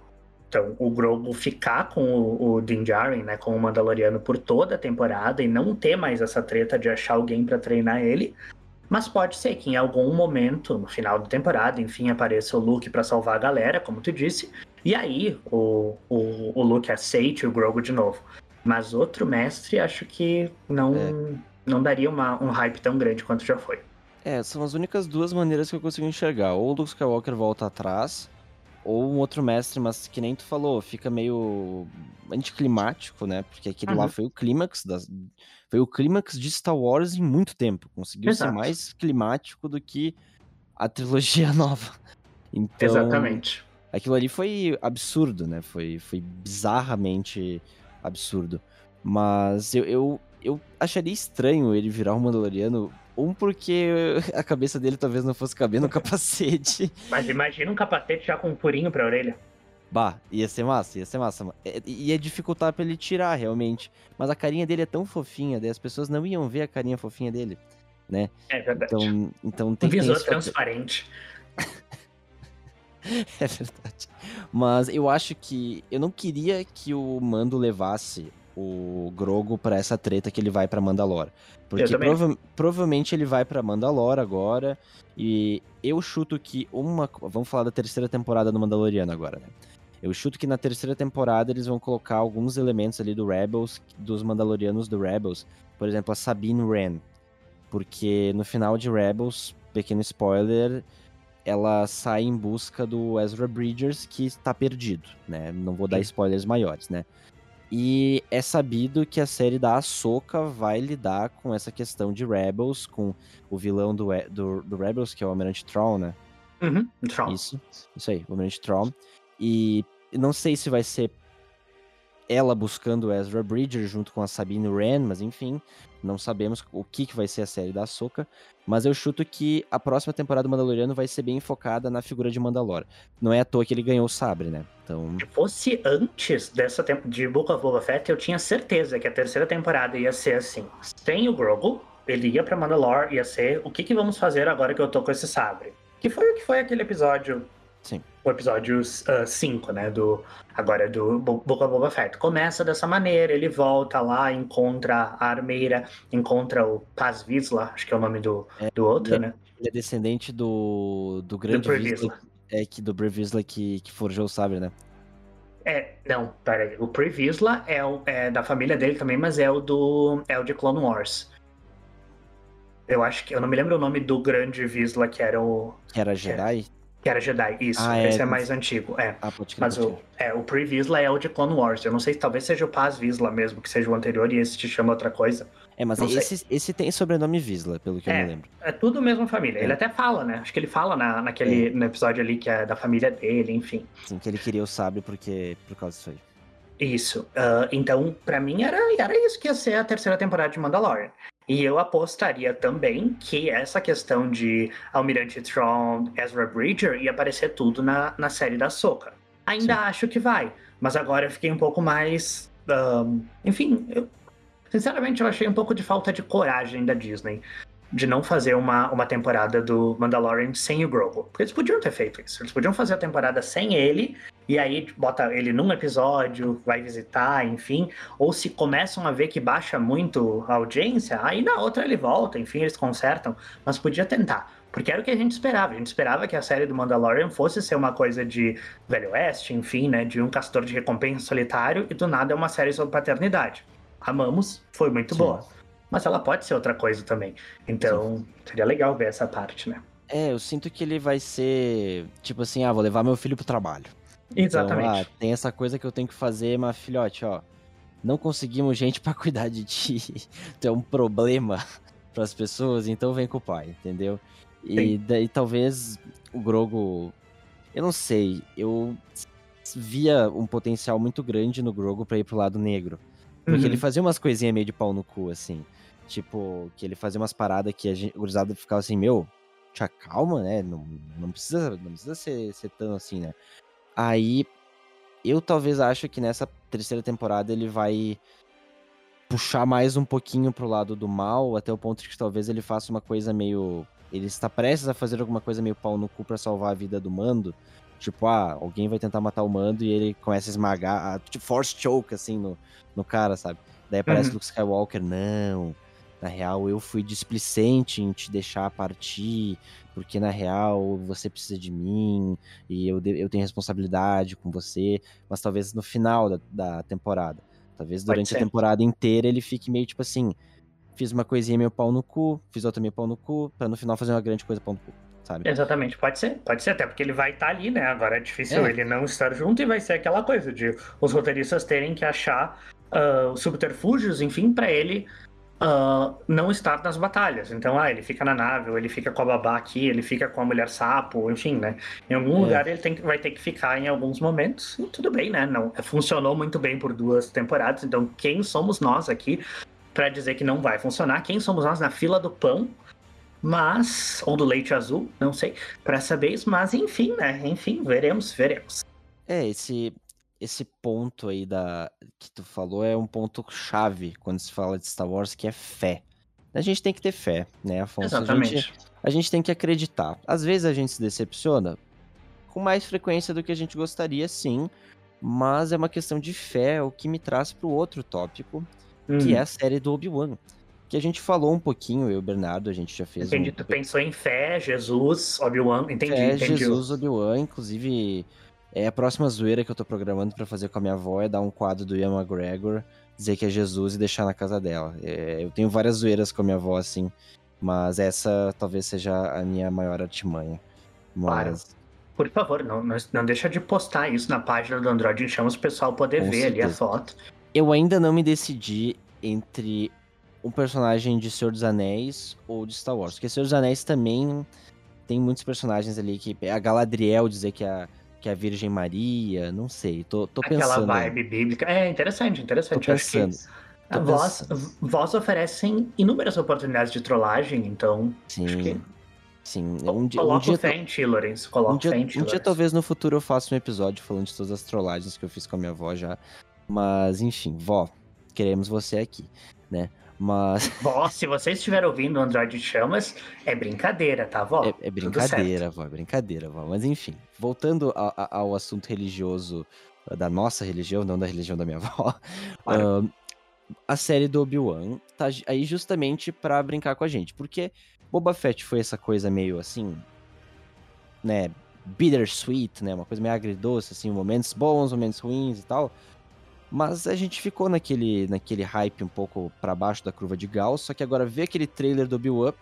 Então, o Grogu ficar com o, o Din Djarin, né, com o Mandaloriano por toda a temporada e não ter mais essa treta de achar alguém para treinar ele. Mas pode ser que em algum momento, no final da temporada, enfim, apareça o Luke para salvar a galera, como tu disse, e aí o, o, o Luke aceite o Grogu de novo. Mas outro mestre, acho que não, é. não daria uma, um hype tão grande quanto já foi. É, são as únicas duas maneiras que eu consigo enxergar. Ou o Luke Skywalker volta atrás, ou um outro mestre, mas que nem tu falou, fica meio anticlimático, né? Porque aquele uhum. lá foi o clímax das. Foi o clímax de Star Wars em muito tempo. Conseguiu Exato. ser mais climático do que a trilogia nova. Então, Exatamente. Aquilo ali foi absurdo, né? Foi, foi bizarramente absurdo. Mas eu, eu, eu acharia estranho ele virar um Mandaloriano um, porque a cabeça dele talvez não fosse caber no capacete. Mas imagina um capacete já com um furinho pra orelha. Bah, ia ser massa, ia ser massa. É, ia dificultar pra ele tirar, realmente. Mas a carinha dele é tão fofinha, daí as pessoas não iam ver a carinha fofinha dele, né? É verdade. Então, então tem um visor transparente. é verdade. Mas eu acho que eu não queria que o Mando levasse o Grogo para essa treta que ele vai para Mandalore. Porque prova provavelmente ele vai para Mandalore agora. E eu chuto que uma. Vamos falar da terceira temporada do Mandaloriano agora, né? Eu chuto que na terceira temporada eles vão colocar alguns elementos ali do Rebels, dos Mandalorianos do Rebels. Por exemplo, a Sabine Wren. Porque no final de Rebels, pequeno spoiler, ela sai em busca do Ezra Bridgers, que está perdido, né? Não vou dar spoilers maiores, né? E é sabido que a série da Ahsoka vai lidar com essa questão de Rebels, com o vilão do, do, do Rebels, que é o Almirante Tron, né? Uhum, Tron. Isso, isso aí, o Almirante Tron. E não sei se vai ser ela buscando Ezra Bridger junto com a Sabine Wren, mas enfim, não sabemos o que, que vai ser a série da Ahsoka. Mas eu chuto que a próxima temporada do Mandaloriano vai ser bem focada na figura de Mandalor. Não é à toa que ele ganhou o sabre, né? Então... Se fosse antes dessa tempo de Book of Boba Fett, eu tinha certeza que a terceira temporada ia ser assim. Sem o Grogu, ele ia pra Mandalore, ia ser o que, que vamos fazer agora que eu tô com esse sabre. Que foi o que foi aquele episódio Sim. O episódio 5, uh, né? Do, agora do Book of Boba Fett. Começa dessa maneira, ele volta lá, encontra a armeira, encontra o Paz Vizsla, acho que é o nome do, é, do outro, ele, né? Ele é descendente do, do grande do Vizsla, é, que, do Brevisla que, que forjou o sabre, né? É, não, peraí. O Previsla é, o, é da família dele também, mas é o do. é o de Clone Wars. Eu acho que. Eu não me lembro o nome do grande Visla que era o. Que era Jedi? Que era Jedi, isso. Ah, esse é, é mais antigo. É. Ah, pode Mas o, é, o Pre-Visla é o de Clone Wars. Eu não sei, talvez seja o Paz Visla mesmo, que seja o anterior e esse te chama outra coisa. É, mas esse, esse tem sobrenome Visla, pelo que é, eu me lembro. É tudo mesma família. É. Ele até fala, né? Acho que ele fala na, naquele é. no episódio ali que é da família dele, enfim. Sim, que ele queria o sábio porque, por causa disso aí. Isso. Uh, então, para mim, era, era isso que ia ser a terceira temporada de Mandalorian. E eu apostaria também que essa questão de Almirante Tron, Ezra Bridger ia aparecer tudo na, na série da Soca. Ainda Sim. acho que vai, mas agora eu fiquei um pouco mais. Um, enfim, eu, sinceramente eu achei um pouco de falta de coragem da Disney de não fazer uma, uma temporada do Mandalorian sem o Grogu. Porque eles podiam ter feito isso. Eles podiam fazer a temporada sem ele, e aí bota ele num episódio, vai visitar, enfim. Ou se começam a ver que baixa muito a audiência, aí na outra ele volta, enfim, eles consertam. Mas podia tentar. Porque era o que a gente esperava. A gente esperava que a série do Mandalorian fosse ser uma coisa de Velho Oeste, enfim, né? De um castor de recompensa solitário, e do nada é uma série sobre paternidade. Amamos, foi muito Sim. boa mas ela pode ser outra coisa também. Então, Sim. seria legal ver essa parte, né? É, eu sinto que ele vai ser tipo assim, ah, vou levar meu filho pro trabalho. Exatamente. Então, ah, tem essa coisa que eu tenho que fazer, mas filhote, ó, não conseguimos gente para cuidar de ti. tu é um problema para as pessoas, então vem com o pai, entendeu? E Sim. daí talvez o Grogo, eu não sei, eu via um potencial muito grande no Grogo para ir pro lado negro. Porque uhum. ele fazia umas coisinhas meio de pau no cu, assim. Tipo, que ele fazia umas paradas que a gente, o gurizada ficava assim, meu, te acalma, né? Não, não precisa, não precisa ser, ser tão assim, né? Aí, eu talvez acho que nessa terceira temporada ele vai puxar mais um pouquinho pro lado do mal, até o ponto de que talvez ele faça uma coisa meio. Ele está prestes a fazer alguma coisa meio pau no cu pra salvar a vida do mando. Tipo, ah, alguém vai tentar matar o mando e ele começa a esmagar, a, tipo, force choke, assim, no, no cara, sabe? Daí aparece uhum. Luke Skywalker, não, na real eu fui displicente em te deixar partir, porque na real você precisa de mim e eu, eu tenho responsabilidade com você, mas talvez no final da, da temporada. Talvez durante a temporada inteira ele fique meio tipo assim: fiz uma coisinha meio pau no cu, fiz outra meio pau no cu, pra no final fazer uma grande coisa pau no cu. Sabe? Exatamente, pode ser, pode ser, até porque ele vai estar tá ali, né? Agora é difícil é. ele não estar junto e vai ser aquela coisa de os roteiristas terem que achar uh, subterfúgios, enfim, para ele uh, não estar nas batalhas. Então, ah, ele fica na nave, ou ele fica com a babá aqui, ele fica com a mulher sapo, enfim, né? Em algum é. lugar ele tem, vai ter que ficar em alguns momentos, e tudo bem, né? Não, funcionou muito bem por duas temporadas, então quem somos nós aqui para dizer que não vai funcionar? Quem somos nós na fila do pão? Mas, ou do leite azul, não sei, para saber isso, mas enfim, né? Enfim, veremos, veremos. É, esse, esse ponto aí da que tu falou é um ponto chave quando se fala de Star Wars, que é fé. A gente tem que ter fé, né, Afonso? Exatamente. A gente, a gente tem que acreditar. Às vezes a gente se decepciona com mais frequência do que a gente gostaria, sim, mas é uma questão de fé, o que me traz para o outro tópico, hum. que é a série do Obi-Wan. Que a gente falou um pouquinho, eu e o Bernardo, a gente já fez. Entendi, um... tu pensou em fé, Jesus, Obi-Wan, entendi, fé, entendi. Jesus, Obi-Wan, inclusive é a próxima zoeira que eu tô programando para fazer com a minha avó é dar um quadro do Ian McGregor, dizer que é Jesus e deixar na casa dela. É, eu tenho várias zoeiras com a minha avó, assim, mas essa talvez seja a minha maior artimanha. Mas... Claro. Por favor, não, não deixa de postar isso na página do Android em Chamas, o pessoal poder com ver certeza. ali a foto. Eu ainda não me decidi entre um personagem de Senhor dos Anéis ou de Star Wars. Porque Senhor dos Anéis também tem muitos personagens ali que. A Galadriel dizer que a que é a Virgem Maria, não sei, tô, tô Aquela pensando. Aquela vibe bíblica. É interessante, interessante. Tô pensando. Acho que a voz, voz oferecem inúmeras oportunidades de trollagem, então. Sim. Acho que... Sim, um dia. Coloca um dia, fé em ti, Lourenço. Coloca um dia, fé em ti, um dia talvez no futuro eu faça um episódio falando de todas as trollagens que eu fiz com a minha avó já. Mas, enfim, vó, queremos você aqui, né? Mas. Vó, se você estiver ouvindo o Android Chamas, é brincadeira, tá, vó? É, é brincadeira, vó, é brincadeira, vó. Mas enfim, voltando a, a, ao assunto religioso da nossa religião, não da religião da minha avó. Claro. A série do Obi-Wan tá aí justamente para brincar com a gente. Porque Boba Fett foi essa coisa meio assim. Né? Bittersweet, né? Uma coisa meio agridoce, assim, momentos bons, momentos ruins e tal. Mas a gente ficou naquele, naquele hype um pouco para baixo da curva de Gauss, só que agora vê aquele trailer do Bill Up,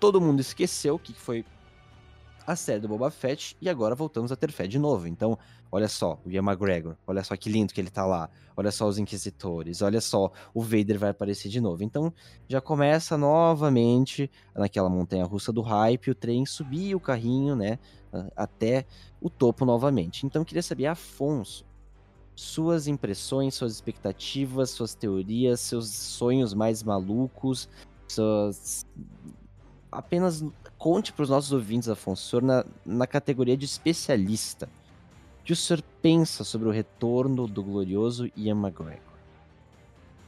todo mundo esqueceu o que foi a série do Boba Fett e agora voltamos a ter fé de novo. Então, olha só, o Ian McGregor, olha só que lindo que ele tá lá, olha só os Inquisitores, olha só, o Vader vai aparecer de novo. Então, já começa novamente naquela montanha russa do hype, o trem subir o carrinho, né, até o topo novamente. Então, queria saber, Afonso, suas impressões, suas expectativas, suas teorias, seus sonhos mais malucos, suas... apenas conte para os nossos ouvintes, Afonso, na, na categoria de especialista, o que o senhor pensa sobre o retorno do glorioso Ian McGregor?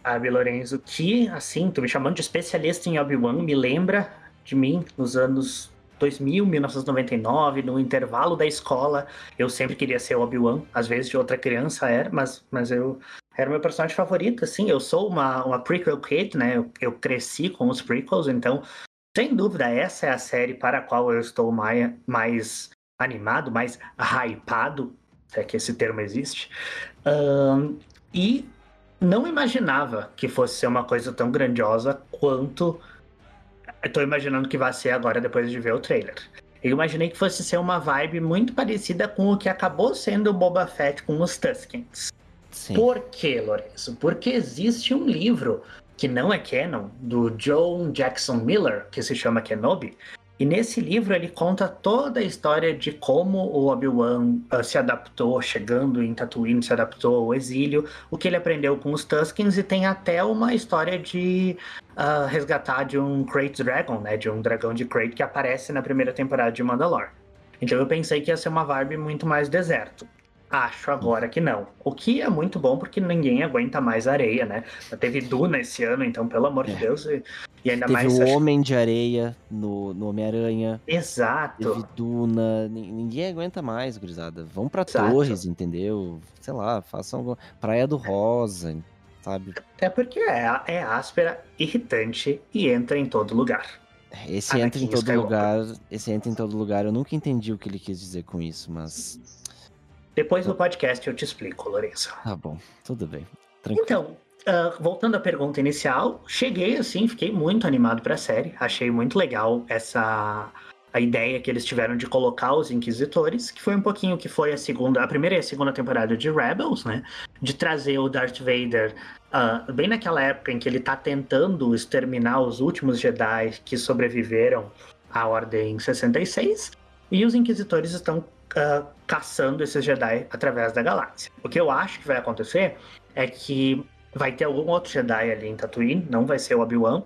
Sabe, Lorenzo, que, assim, tu me chamando de especialista em Obi-Wan, me lembra de mim nos anos 2000, 1999, no intervalo da escola, eu sempre queria ser Obi-Wan, às vezes de outra criança era, mas, mas eu era meu personagem favorito, assim, eu sou uma, uma prequel kid, né, eu, eu cresci com os prequels, então, sem dúvida, essa é a série para a qual eu estou mais, mais animado, mais hypado, se é que esse termo existe, um, e não imaginava que fosse ser uma coisa tão grandiosa quanto eu tô imaginando que vai ser agora depois de ver o trailer. Eu imaginei que fosse ser uma vibe muito parecida com o que acabou sendo o Boba Fett com os Tuskens. Sim. Por quê, Lourenço? Porque existe um livro que não é canon, do John Jackson Miller, que se chama Kenobi, e nesse livro ele conta toda a história de como o Obi-Wan uh, se adaptou, chegando em Tatooine, se adaptou ao exílio, o que ele aprendeu com os Tuskens e tem até uma história de uh, resgatar de um Crate Dragon, né, de um dragão de Crate que aparece na primeira temporada de Mandalore. Então eu pensei que ia ser uma vibe muito mais deserto. Acho agora que não. O que é muito bom porque ninguém aguenta mais areia, né? Teve Duna esse ano, então, pelo amor é. de Deus. E, e ainda Teve mais. o Homem de Areia no, no Homem-Aranha. Exato. Teve Duna. Ninguém aguenta mais, gurizada. Vão pra Exato. Torres, entendeu? Sei lá, façam. Praia do Rosa. sabe? É porque é, é áspera, irritante e entra em todo lugar. Esse entra em todo Skywalker. lugar. Esse entra em todo lugar. Eu nunca entendi o que ele quis dizer com isso, mas. Depois do podcast eu te explico, Lourenço. Tá bom, tudo bem. Tranquilo. Então, uh, voltando à pergunta inicial, cheguei assim, fiquei muito animado para a série. Achei muito legal essa a ideia que eles tiveram de colocar os inquisitores, que foi um pouquinho que foi a segunda, a primeira e a segunda temporada de Rebels, né? De trazer o Darth Vader uh, bem naquela época em que ele tá tentando exterminar os últimos Jedi que sobreviveram à Ordem 66, e os inquisitores estão uh, caçando esses Jedi através da galáxia. O que eu acho que vai acontecer é que vai ter algum outro Jedi ali em Tatooine, não vai ser o Obi-Wan,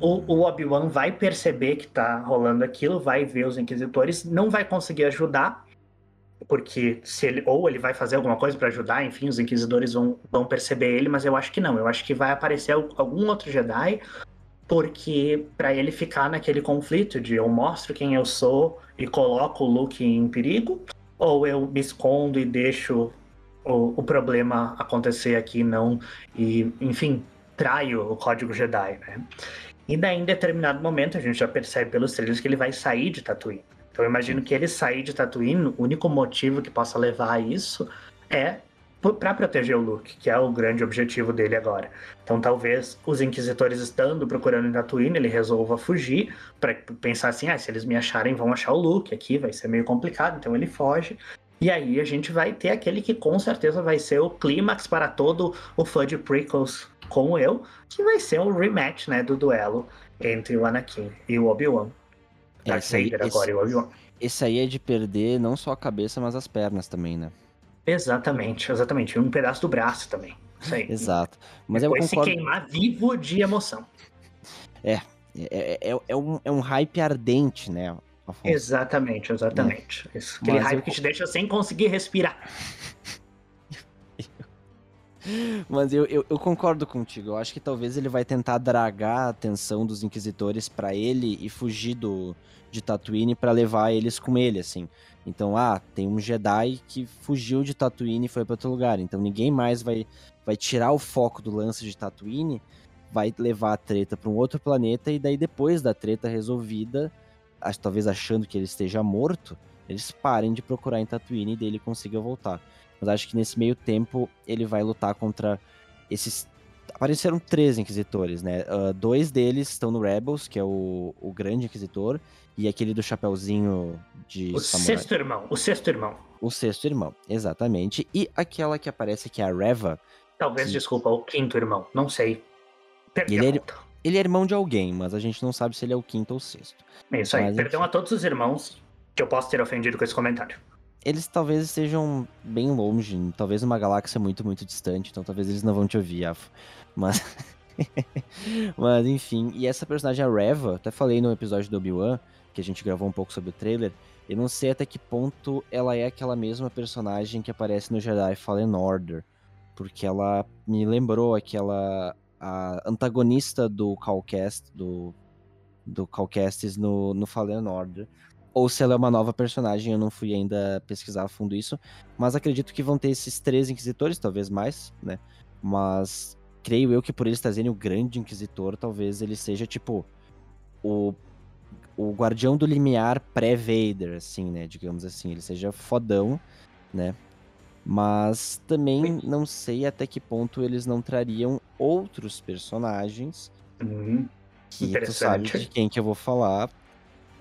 o, o Obi-Wan vai perceber que tá rolando aquilo, vai ver os inquisitores, não vai conseguir ajudar, porque se ele ou ele vai fazer alguma coisa para ajudar, enfim, os inquisidores vão, vão perceber ele, mas eu acho que não. Eu acho que vai aparecer algum outro Jedi, porque para ele ficar naquele conflito de eu mostro quem eu sou e coloco o Luke em perigo, ou eu me escondo e deixo o, o problema acontecer aqui não e enfim traio o código Jedi, né? E daí, em determinado momento, a gente já percebe pelos trailers que ele vai sair de Tatooine. Então, eu imagino que ele sair de Tatooine, o único motivo que possa levar a isso é para proteger o Luke, que é o grande objetivo dele agora. Então, talvez os inquisitores estando procurando em Tatooine, ele resolva fugir para pensar assim, ah, se eles me acharem, vão achar o Luke aqui, vai ser meio complicado. Então, ele foge. E aí a gente vai ter aquele que com certeza vai ser o clímax para todo o fã de prequels como eu, que vai ser um rematch, né, do duelo entre o Anakin e o Obi-Wan. Darth Vader agora e o Obi-Wan. Esse aí é de perder não só a cabeça, mas as pernas também, né? Exatamente, exatamente. Um pedaço do braço também. Isso aí. Exato. Mas Depois eu concordo... se queimar vivo de emoção. É, é, é, é, um, é um hype ardente, né? Afonso? Exatamente, exatamente. É. Aquele Mas hype eu... que te deixa sem conseguir respirar. Mas eu, eu, eu, concordo contigo. Eu acho que talvez ele vai tentar dragar a atenção dos inquisitores para ele e fugir do, de Tatooine para levar eles com ele, assim. Então, ah, tem um Jedi que fugiu de Tatooine e foi para outro lugar. Então ninguém mais vai, vai tirar o foco do lance de Tatooine, vai levar a treta para um outro planeta e daí depois da treta resolvida, talvez achando que ele esteja morto, eles parem de procurar em Tatooine e dele consiga voltar. Mas acho que nesse meio tempo ele vai lutar contra esses. Apareceram três inquisitores, né? Uh, dois deles estão no Rebels, que é o, o grande inquisitor, e aquele do chapeuzinho de. O samurai. sexto irmão, o sexto irmão. O sexto irmão, exatamente. E aquela que aparece que é a Reva. Talvez, que... desculpa, o quinto irmão, não sei. Perdi ele, é, ele é irmão de alguém, mas a gente não sabe se ele é o quinto ou o sexto. É isso aí, mas, perdão enfim. a todos os irmãos que eu posso ter ofendido com esse comentário eles talvez estejam bem longe, talvez numa galáxia muito, muito distante, então talvez eles não vão te ouvir, Afo. Mas. Mas enfim, e essa personagem, a Reva, até falei no episódio do Obi-Wan, que a gente gravou um pouco sobre o trailer, eu não sei até que ponto ela é aquela mesma personagem que aparece no Jedi Fallen Order, porque ela me lembrou aquela a antagonista do Calcast, do, do Calcastes no, no Fallen Order ou se ela é uma nova personagem, eu não fui ainda pesquisar a fundo isso, mas acredito que vão ter esses três inquisitores, talvez mais, né? Mas creio eu que por eles trazerem o grande inquisitor, talvez ele seja tipo o o guardião do limiar pré-Vader, assim, né? Digamos assim, ele seja fodão, né? Mas também não sei até que ponto eles não trariam outros personagens. Uhum. Que tu sabe de quem que eu vou falar,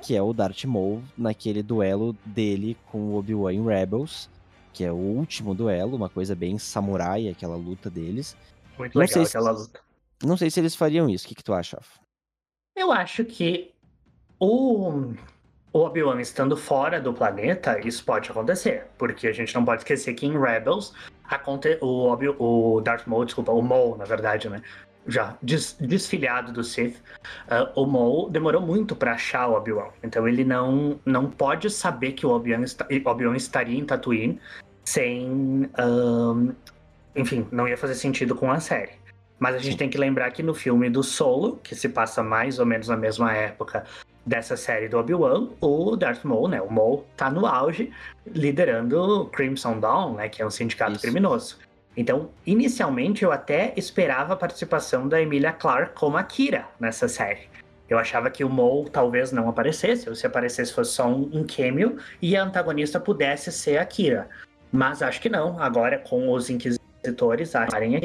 que é o Darth Maul naquele duelo dele com o Obi-Wan em Rebels, que é o último duelo, uma coisa bem samurai, aquela luta deles. Muito não legal aquela se, luta. Não sei se eles fariam isso. O que, que tu acha? Eu acho que o, o Obi-Wan estando fora do planeta, isso pode acontecer. Porque a gente não pode esquecer que em Rebels, aconte, o, Obi, o Darth Maul, desculpa, o Maul, na verdade, né? já des, desfiliado do Sith, uh, o Maul demorou muito para achar o Obi-Wan. Então ele não, não pode saber que o Obi-Wan Obi estaria em Tatooine sem. Um, enfim, não ia fazer sentido com a série. Mas a gente tem que lembrar que no filme do Solo, que se passa mais ou menos na mesma época dessa série do Obi-Wan, o Darth Maul, né, o Maul, tá no auge, liderando Crimson Dawn, né, que é um sindicato Isso. criminoso. Então, inicialmente, eu até esperava a participação da Emilia Clarke como a Kira nessa série. Eu achava que o Mo talvez não aparecesse, ou se aparecesse fosse só um, um cameo, e a antagonista pudesse ser a Kira. Mas acho que não, agora com os Inquisitores editores acharem a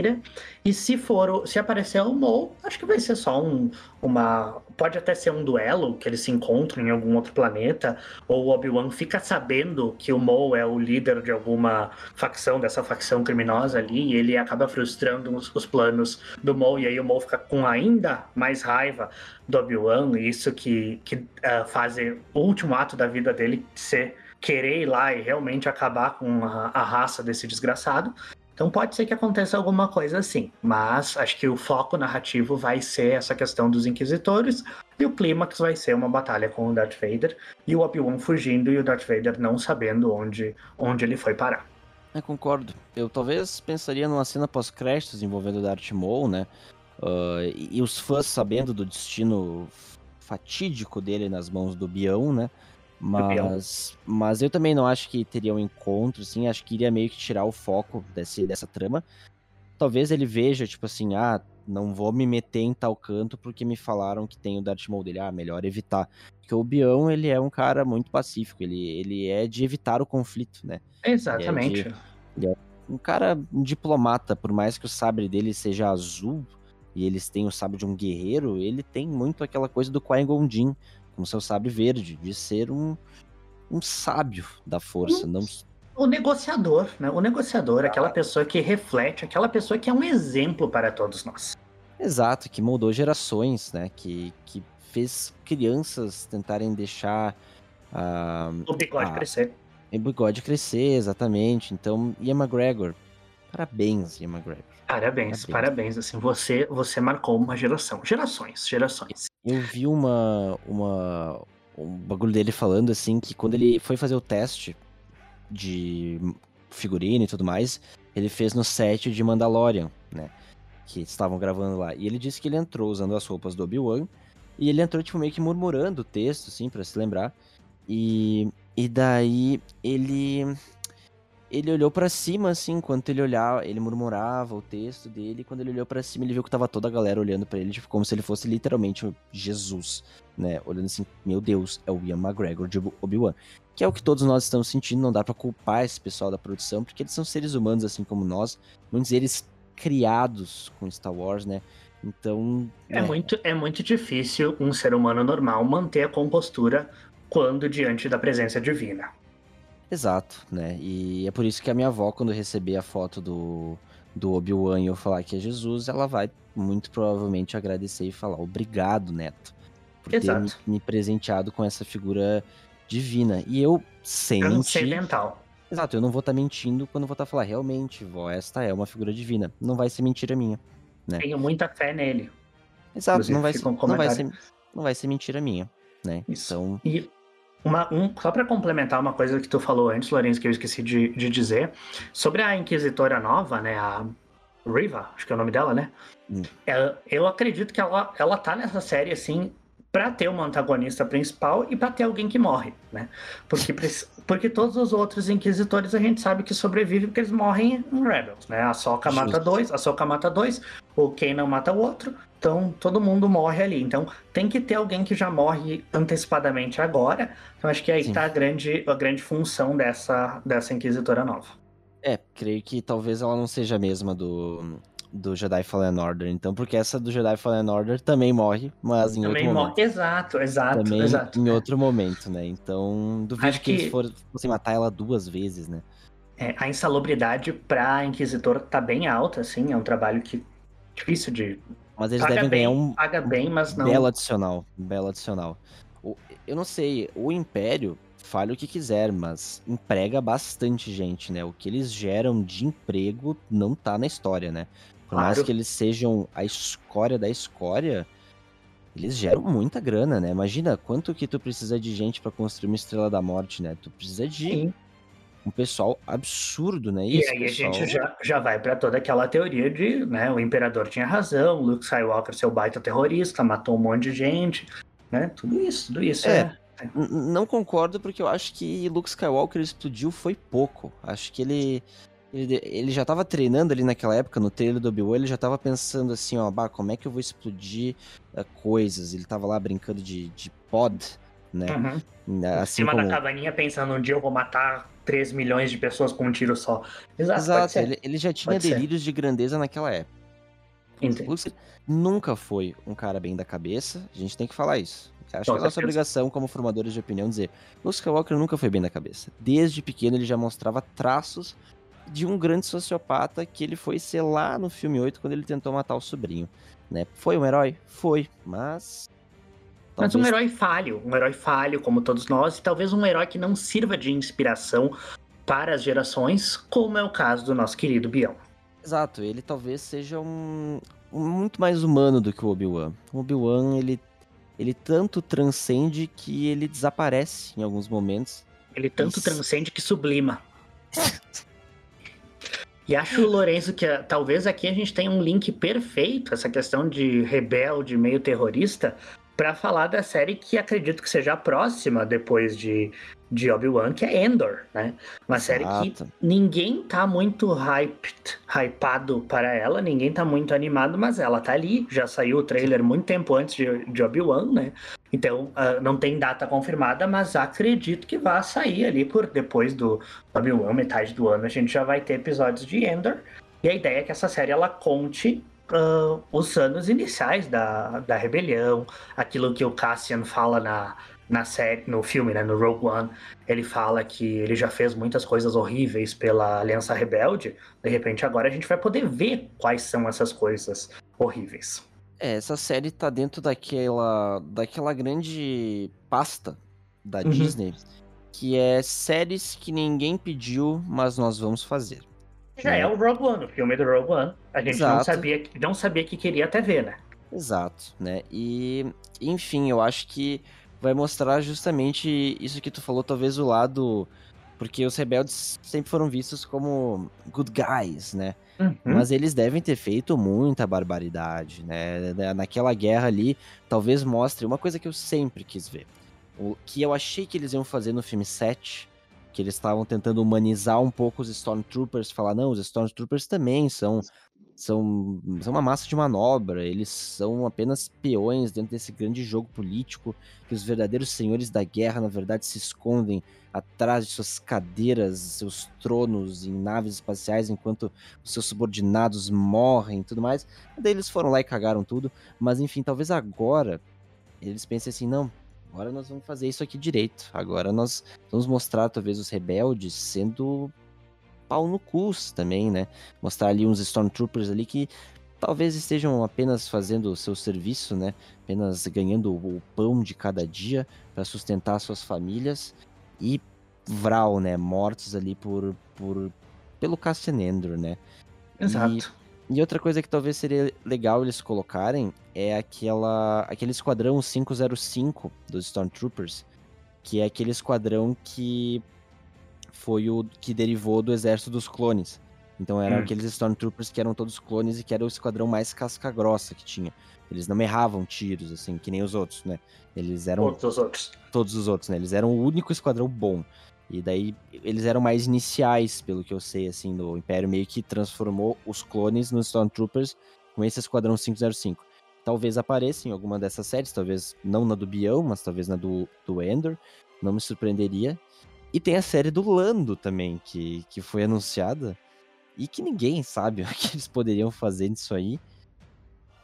E se for, se aparecer o Mo, acho que vai ser só um, uma, pode até ser um duelo que eles se encontram em algum outro planeta, ou o Obi-Wan fica sabendo que o Mo é o líder de alguma facção dessa facção criminosa ali, e ele acaba frustrando os, os planos do Mo e aí o Mo fica com ainda mais raiva do Obi-Wan, isso que que uh, faz o último ato da vida dele ser querer ir lá e realmente acabar com a, a raça desse desgraçado. Então pode ser que aconteça alguma coisa assim, mas acho que o foco narrativo vai ser essa questão dos inquisitores e o clímax vai ser uma batalha com o Darth Vader e o Obi-Wan fugindo e o Darth Vader não sabendo onde, onde ele foi parar. Eu concordo. Eu talvez pensaria numa cena pós-créditos envolvendo o Darth Maul, né? Uh, e, e, os fãs sabendo do destino fatídico dele nas mãos do Bião, né? Mas, mas eu também não acho que teria um encontro, assim, acho que iria meio que tirar o foco desse, dessa trama. Talvez ele veja, tipo assim, ah, não vou me meter em tal canto porque me falaram que tem o Darth Maul dele, ah, melhor evitar. Porque o Bião, ele é um cara muito pacífico, ele, ele é de evitar o conflito, né? Exatamente. Ele é, de, ele é um cara um diplomata, por mais que o sabre dele seja azul e eles tenham o sabre de um guerreiro, ele tem muito aquela coisa do Qui-Gon Jinn, com seu sabre verde, de ser um, um sábio da força, um, não o negociador, né? O negociador, aquela pessoa que reflete, aquela pessoa que é um exemplo para todos nós. Exato, que moldou gerações, né? Que, que fez crianças tentarem deixar uh, o bigode a, crescer. O bigode crescer, exatamente. Então, Ian McGregor, parabéns, Ian McGregor. Parabéns, parabéns, parabéns, assim, você, você marcou uma geração, gerações, gerações. Eu vi uma, uma, um bagulho dele falando, assim, que quando ele foi fazer o teste de figurino e tudo mais, ele fez no set de Mandalorian, né, que estavam gravando lá. E ele disse que ele entrou usando as roupas do Obi-Wan, e ele entrou, tipo, meio que murmurando o texto, assim, pra se lembrar. E, e daí ele ele olhou para cima, assim, enquanto ele olhava, ele murmurava o texto dele, e quando ele olhou para cima, ele viu que tava toda a galera olhando para ele, tipo, como se ele fosse literalmente Jesus, né? Olhando assim, meu Deus, é o Ian McGregor de Obi-Wan. Que é o que todos nós estamos sentindo, não dá para culpar esse pessoal da produção, porque eles são seres humanos assim como nós, muitos deles criados com Star Wars, né? Então. É, né? muito, é muito difícil um ser humano normal manter a compostura quando diante da presença divina. Exato, né? E é por isso que a minha avó, quando receber a foto do, do Obi-Wan e eu falar que é Jesus, ela vai muito provavelmente agradecer e falar obrigado, Neto, por Exato. ter me, me, presenteado com essa figura divina. E eu, sem mentir... Exato, eu não vou estar tá mentindo quando vou estar tá falando, realmente, vó, esta é uma figura divina. Não vai ser mentira minha, né? Tenho muita fé nele. Exato, não vai, ser, um não vai, ser, não vai ser mentira minha, né? Isso. Então... E uma, um, só para complementar uma coisa que tu falou antes, Lourenço, que eu esqueci de, de, dizer, sobre a Inquisitora Nova, né, a Riva, acho que é o nome dela, né? Hum. É, eu acredito que ela, ela tá nessa série, assim, para ter uma antagonista principal e para ter alguém que morre, né? Porque, porque todos os outros inquisitores a gente sabe que sobrevivem porque eles morrem em Rebels, né? A Soca mata dois, a Soca mata dois, o Kanan mata o outro, então todo mundo morre ali. Então tem que ter alguém que já morre antecipadamente agora. Então acho que aí Sim. tá a grande, a grande função dessa, dessa inquisitora nova. É, creio que talvez ela não seja a mesma do do Jedi Fallen Order, então, porque essa do Jedi Fallen Order também morre, mas em também outro momento. Exato, exato, também exato. em outro momento, né? Então, duvido Acho que, eles fossem matar ela duas vezes, né? É, a insalubridade pra Inquisitor tá bem alta, assim, é um trabalho que difícil de. Mas eles paga devem bem, ganhar um. Paga bem, mas não. Belo adicional. Belo adicional. Eu não sei, o Império, fale o que quiser, mas emprega bastante gente, né? O que eles geram de emprego não tá na história, né? Por mais que eles sejam a escória da escória, eles geram muita grana, né? Imagina quanto que tu precisa de gente para construir uma Estrela da Morte, né? Tu precisa de Sim. um pessoal absurdo, né? E, e aí pessoal... a gente já, já vai para toda aquela teoria de, né? O Imperador tinha razão, Luke Skywalker seu baita terrorista, matou um monte de gente, né? Tudo isso, tudo isso é... é... Não concordo porque eu acho que Luke Skywalker explodiu foi pouco. Acho que ele Ele, ele já tava treinando ali naquela época, no trailer do Obi-Wan, ele já tava pensando assim, ó, bah, como é que eu vou explodir uh, coisas? Ele tava lá brincando de, de pod, né? Uhum. Assim em cima como... da cabaninha pensando, um dia eu vou matar 3 milhões de pessoas com um tiro só. Exato, Exato. Ele, ele, já tinha pode delírios ser. de grandeza naquela época. Entendi. nunca foi um cara bem da cabeça, a gente tem que falar isso. Acho que é nossa obrigação como formadores de opinião dizer, Luke Skywalker nunca foi bem da cabeça. Desde pequeno ele já mostrava traços de um grande sociopata que ele foi ser lá no filme 8 quando ele tentou matar o sobrinho. Né? Foi um herói? Foi, mas. Talvez... Mas um herói falho, um herói falho, como todos nós, e talvez um herói que não sirva de inspiração para as gerações, como é o caso do nosso querido Bião. Exato, ele talvez seja um, um muito mais humano do que o Obi-Wan. O Obi-Wan, ele, ele tanto transcende que ele desaparece em alguns momentos. Ele tanto Isso. transcende que sublima. E acho, Lourenço, que ah, talvez aqui a gente tenha um link perfeito, essa questão de rebelde, meio terrorista, para falar da série que acredito que seja a próxima depois de, de Obi-Wan, que é Endor, né? Uma Exato. série que ninguém tá muito hyped, hypado para ela, ninguém tá muito animado, mas ela tá ali, já saiu o trailer muito tempo antes de, de Obi-Wan, né? Então, uh, não tem data confirmada, mas acredito que vai sair ali por depois do Obi-Wan, metade do ano, a gente já vai ter episódios de Endor. E a ideia é que essa série ela conte uh, os anos iniciais da, da rebelião, aquilo que o Cassian fala na, na série, no filme, né, no Rogue One, ele fala que ele já fez muitas coisas horríveis pela Aliança Rebelde. De repente, agora a gente vai poder ver quais são essas coisas horríveis. É, essa série tá dentro daquela, daquela grande pasta da uhum. Disney, que é séries que ninguém pediu, mas nós vamos fazer. Já né? é o Rogue One, o filme do Rogue One. A gente Exato. não sabia, não sabia que queria até ver, né? Exato, né? E, enfim, eu acho que vai mostrar justamente isso que tu falou, talvez o lado. Porque os rebeldes sempre foram vistos como good guys, né? Uhum. Mas eles devem ter feito muita barbaridade, né? Naquela guerra ali, talvez mostre uma coisa que eu sempre quis ver. O que eu achei que eles iam fazer no filme 7, que eles estavam tentando humanizar um pouco os Stormtroopers, falar, não, os Stormtroopers também são, são, são uma massa de manobra, eles são apenas peões dentro desse grande jogo político, que os verdadeiros senhores da guerra, na verdade, se escondem atrás de suas cadeiras, seus tronos em naves espaciais, enquanto os seus subordinados morrem e tudo mais. Daí eles foram lá e cagaram tudo, mas enfim, talvez agora eles pensem assim, não, agora nós vamos fazer isso aqui direito. Agora nós vamos mostrar, talvez, os rebeldes sendo pau no cu também, né? Mostrar ali uns Stormtroopers ali que talvez estejam apenas fazendo o seu serviço, né? Apenas ganhando o pão de cada dia para sustentar suas famílias e Vral, né? Mortos ali por, por pelo Cassian Endor, né? Exato. E e outra coisa que talvez seria legal eles colocarem é aquela aquele esquadrão 505 dos Stormtroopers, que é aquele esquadrão que foi o que derivou do exército dos clones. Então eram hum. aqueles Stormtroopers que eram todos clones e que era o esquadrão mais casca grossa que tinha. Eles não erravam tiros, assim, que nem os outros, né? Eles eram. Todos os outros. Todos os outros, né? Eles eram o único esquadrão bom. E daí eles eram mais iniciais, pelo que eu sei, assim, do Império meio que transformou os clones nos Stormtroopers com esse Esquadrão 505. Talvez apareça em alguma dessas séries, talvez não na do Bião, mas talvez na do, do Endor, não me surpreenderia. E tem a série do Lando também, que, que foi anunciada, e que ninguém sabe o que eles poderiam fazer nisso aí.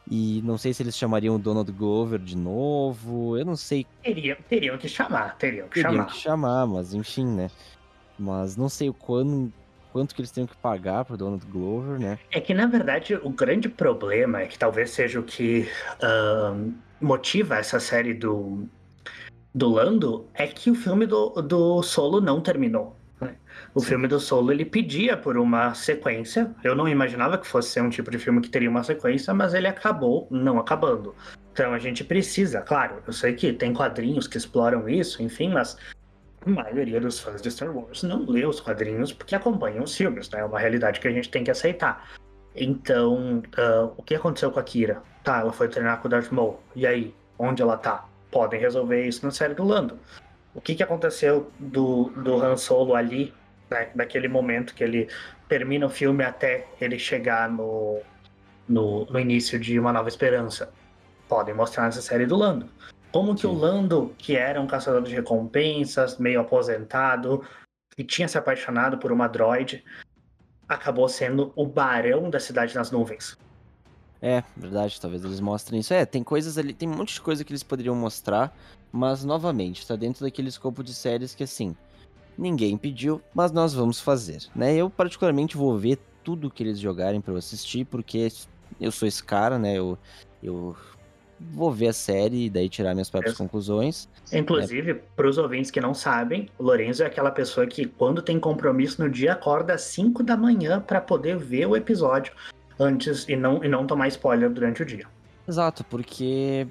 E não sei se eles chamariam o Donald Glover de novo. Eu não sei. Teriam, teriam que chamar, teriam que teriam chamar. que chamar, mas enfim, né? Mas não sei o quanto, quanto que eles têm que pagar pro Donald Glover, né? É que, na verdade, o grande problema é que talvez seja o que uh, motiva essa série do, do Lando é que o filme do, do Solo não terminou. O Sim. filme do Solo ele pedia por uma sequência. Eu não imaginava que fosse ser um tipo de filme que teria uma sequência, mas ele acabou não acabando. Então a gente precisa, claro, eu sei que tem quadrinhos que exploram isso, enfim, mas a maioria dos fãs de Star Wars não lê os quadrinhos porque acompanham os filmes, né? É uma realidade que a gente tem que aceitar. Então, uh, o que aconteceu com a Kira? Tá, ela foi treinar com o Darth Maul. E aí? Onde ela tá? Podem resolver isso na série do Lando. O que, que aconteceu do, do Han Solo ali né, daquele momento que ele termina o filme até ele chegar no, no, no início de Uma Nova Esperança. Podem mostrar nessa série do Lando. Como que Sim. o Lando, que era um caçador de recompensas, meio aposentado, e tinha se apaixonado por uma droid, acabou sendo o barão da cidade nas nuvens. É, verdade, talvez eles mostrem isso. É, tem coisas ali, tem um monte de coisa que eles poderiam mostrar, mas novamente, tá dentro daquele escopo de séries que assim, ninguém pediu, mas nós vamos fazer, né? Eu particularmente vou ver tudo que eles jogarem para eu assistir, porque eu sou esse cara, né? Eu, eu vou ver a série e daí tirar minhas próprias conclusões. Inclusive, né? para os ouvintes que não sabem, o Lorenzo é aquela pessoa que, quando tem compromisso no dia, acorda às 5 da manhã para poder ver o episódio antes e não, e não tomar spoiler durante o dia. Exato, porque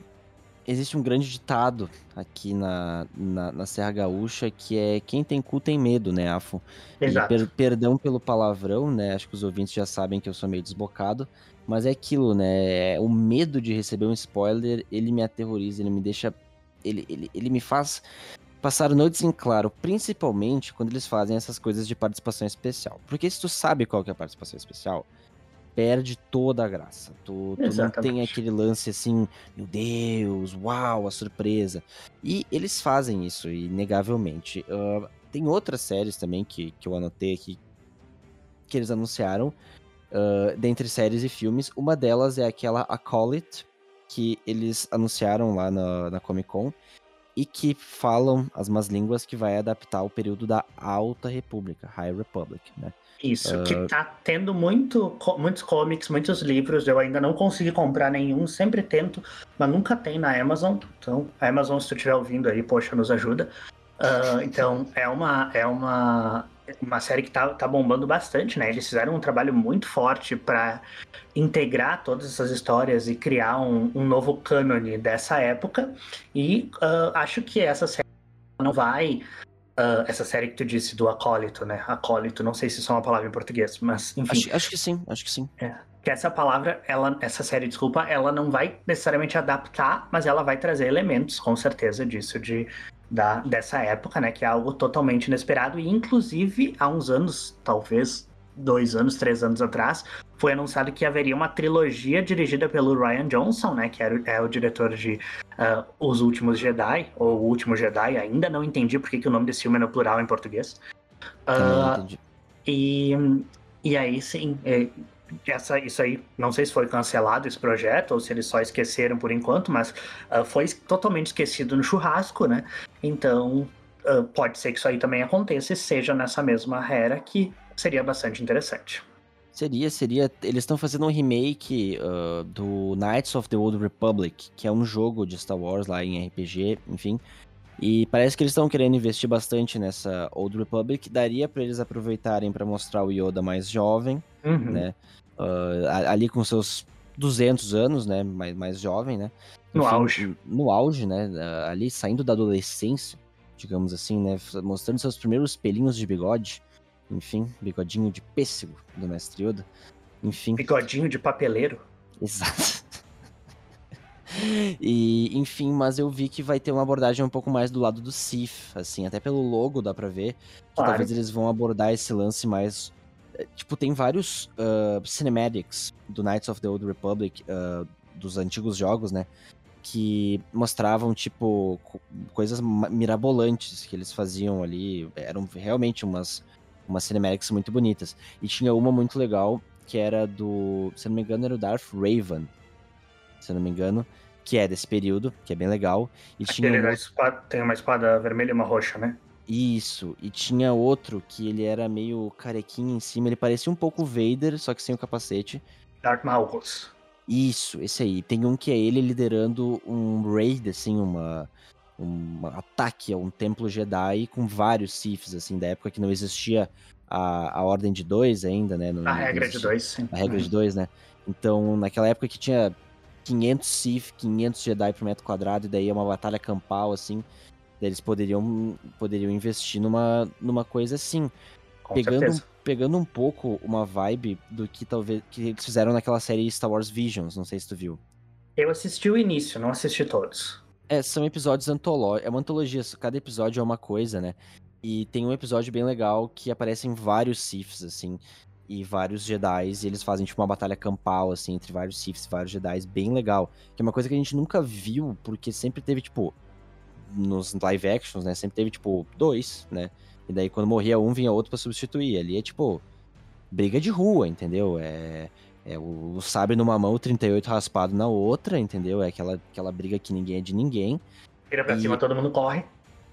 existe um grande ditado aqui na, na, na, Serra Gaúcha que é quem tem cu tem medo, né, Afo? Exato. Per, perdão pelo palavrão, né? Acho que os ouvintes já sabem que eu sou meio desbocado, mas é aquilo, né? O medo de receber um spoiler, ele me aterroriza, ele me deixa. Ele, ele, ele me faz passar noites em claro, principalmente quando eles fazem essas coisas de participação especial. Porque se tu sabe qual que é a participação especial, perde toda a graça. Tu, tu não tem aquele lance assim, meu Deus, uau, a surpresa. E eles fazem isso, inegavelmente. Uh, tem outras séries também que, que eu anotei aqui que eles anunciaram, uh, dentre séries e filmes. Uma delas é aquela A Call It, que eles anunciaram lá na, na Comic Con e que falam as más línguas que vai adaptar o período da Alta República, High Republic, né? Isso, uh... que tá tendo muito, muitos comics, muitos livros, eu ainda não consegui comprar nenhum, sempre tento, mas nunca tem na Amazon. Então, a Amazon, se tu estiver ouvindo aí, poxa, nos ajuda. Uh, então, é uma, é uma, uma série que tá, tá bombando bastante, né? Eles fizeram um trabalho muito forte para integrar todas essas histórias e criar um, um novo cânone dessa época. E uh, acho que essa série não vai Uh, essa série que tu disse do acólito, né? Acólito, não sei se isso é uma palavra em português, mas enfim. Acho, acho que sim, acho que sim. É, que essa palavra, ela, essa série, desculpa, ela não vai necessariamente adaptar, mas ela vai trazer elementos, com certeza, disso, de, da, dessa época, né? Que é algo totalmente inesperado. E, inclusive, há uns anos, talvez dois anos, três anos atrás, foi anunciado que haveria uma trilogia dirigida pelo Ryan Johnson, né, que era, é o diretor de uh, Os Últimos Jedi, ou O Último Jedi, ainda não entendi porque que o nome desse filme é no plural em português. Uh, e, e aí, sim, é, essa, isso aí, não sei se foi cancelado esse projeto, ou se eles só esqueceram por enquanto, mas uh, foi totalmente esquecido no churrasco, né? Então, pode ser que isso aí também aconteça e seja nessa mesma era que seria bastante interessante. Seria, seria. Eles estão fazendo um remake uh, do Knights of the Old Republic, que é um jogo de Star Wars lá em RPG, enfim. E parece que eles estão querendo investir bastante nessa Old Republic. Daria para eles aproveitarem para mostrar o Yoda mais jovem, uhum. né? Uh, ali com seus 200 anos, né? Mais, mais jovem, né? No enfim, auge. No auge, né? Ali saindo da adolescência, digamos assim, né? Mostrando seus primeiros pelinhos de bigode. Enfim, bigodinho de pêssego do Mestre Yoda. Enfim. Bigodinho de papeleiro. Exato. e, enfim, mas eu vi que vai ter uma abordagem um pouco mais do lado do Sith, assim, até pelo logo dá pra ver que claro. talvez eles vão abordar esse lance mais. Eh, tipo, tem vários uh, cinematics do Knights of the Old Republic, uh, dos antigos jogos, né? Que mostravam, tipo, coisas mirabolantes que eles faziam ali. Eram realmente umas umas cinematics muito bonitas. E tinha uma muito legal, que era do. Se não me engano, era o Darth Raven. Se não me engano. Que é desse período, que é bem legal. E Aquele tinha um... espada, tem uma espada vermelha e uma roxa, né? Isso, e tinha outro que ele era meio carequinho em cima, ele parecia um pouco Vader, só que sem o capacete. Darth Malgus. Isso, esse aí. Tem um que é ele liderando um raid, assim, uma, um ataque a um templo Jedi com vários Siths, assim, da época que não existia a, a ordem de dois ainda, né? Não, a regra de dois, sim. A regra uhum. de dois, né? Então, naquela época que tinha 500 Sith, 500 Jedi por metro quadrado, e daí é uma batalha campal, assim, eles poderiam, poderiam investir numa, numa coisa assim. Com pegando, pegando um pouco uma vibe do que talvez que eles fizeram naquela série Star Wars Visions, não sei se tu viu. Eu assisti o início, não assisti todos. É, são episódios antológicos. É uma antologia, cada episódio é uma coisa, né? E tem um episódio bem legal que aparecem vários Siths, assim. e vários Jedi, e eles fazem tipo uma batalha campal, assim, entre vários Siths, vários Jedi, bem legal. Que é uma coisa que a gente nunca viu, porque sempre teve, tipo, nos live actions, né, sempre teve, tipo, dois, né? E daí quando morria um, vinha outro para substituir. Ali é, tipo, briga de rua, entendeu? É, é o, o sabre numa mão, o 38 raspado na outra, entendeu? É aquela, aquela briga que ninguém é de ninguém. Vira pra e... cima, todo mundo corre.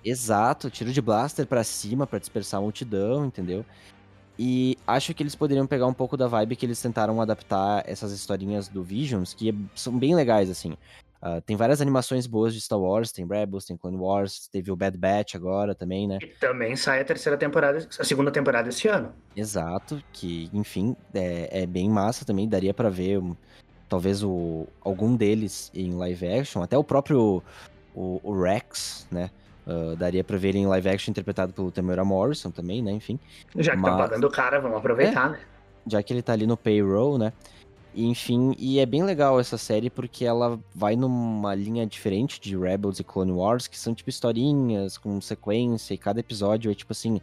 Exato, tiro de blaster para cima para dispersar a multidão, entendeu? E acho que eles poderiam pegar um pouco da vibe que eles tentaram adaptar essas historinhas do Visions, que são bem legais, assim. Uh, tem várias animações boas de Star Wars, tem Rebels, tem Clone Wars, teve o Bad Batch agora também, né? E também sai a terceira temporada, a segunda temporada esse ano. Exato, que, enfim, é, é bem massa também, daria para ver um, talvez o, algum deles em live action, até o próprio o, o Rex, né? Uh, daria pra ver ele em live action interpretado pelo Tamara Morrison também, né? Enfim. Já que tá Mas... tá pagando o cara, vamos aproveitar, é, né? Já que ele tá ali no payroll, né? Enfim, e é bem legal essa série porque ela vai numa linha diferente de Rebels e Clone Wars, que são tipo historinhas com sequência, e cada episódio é tipo assim: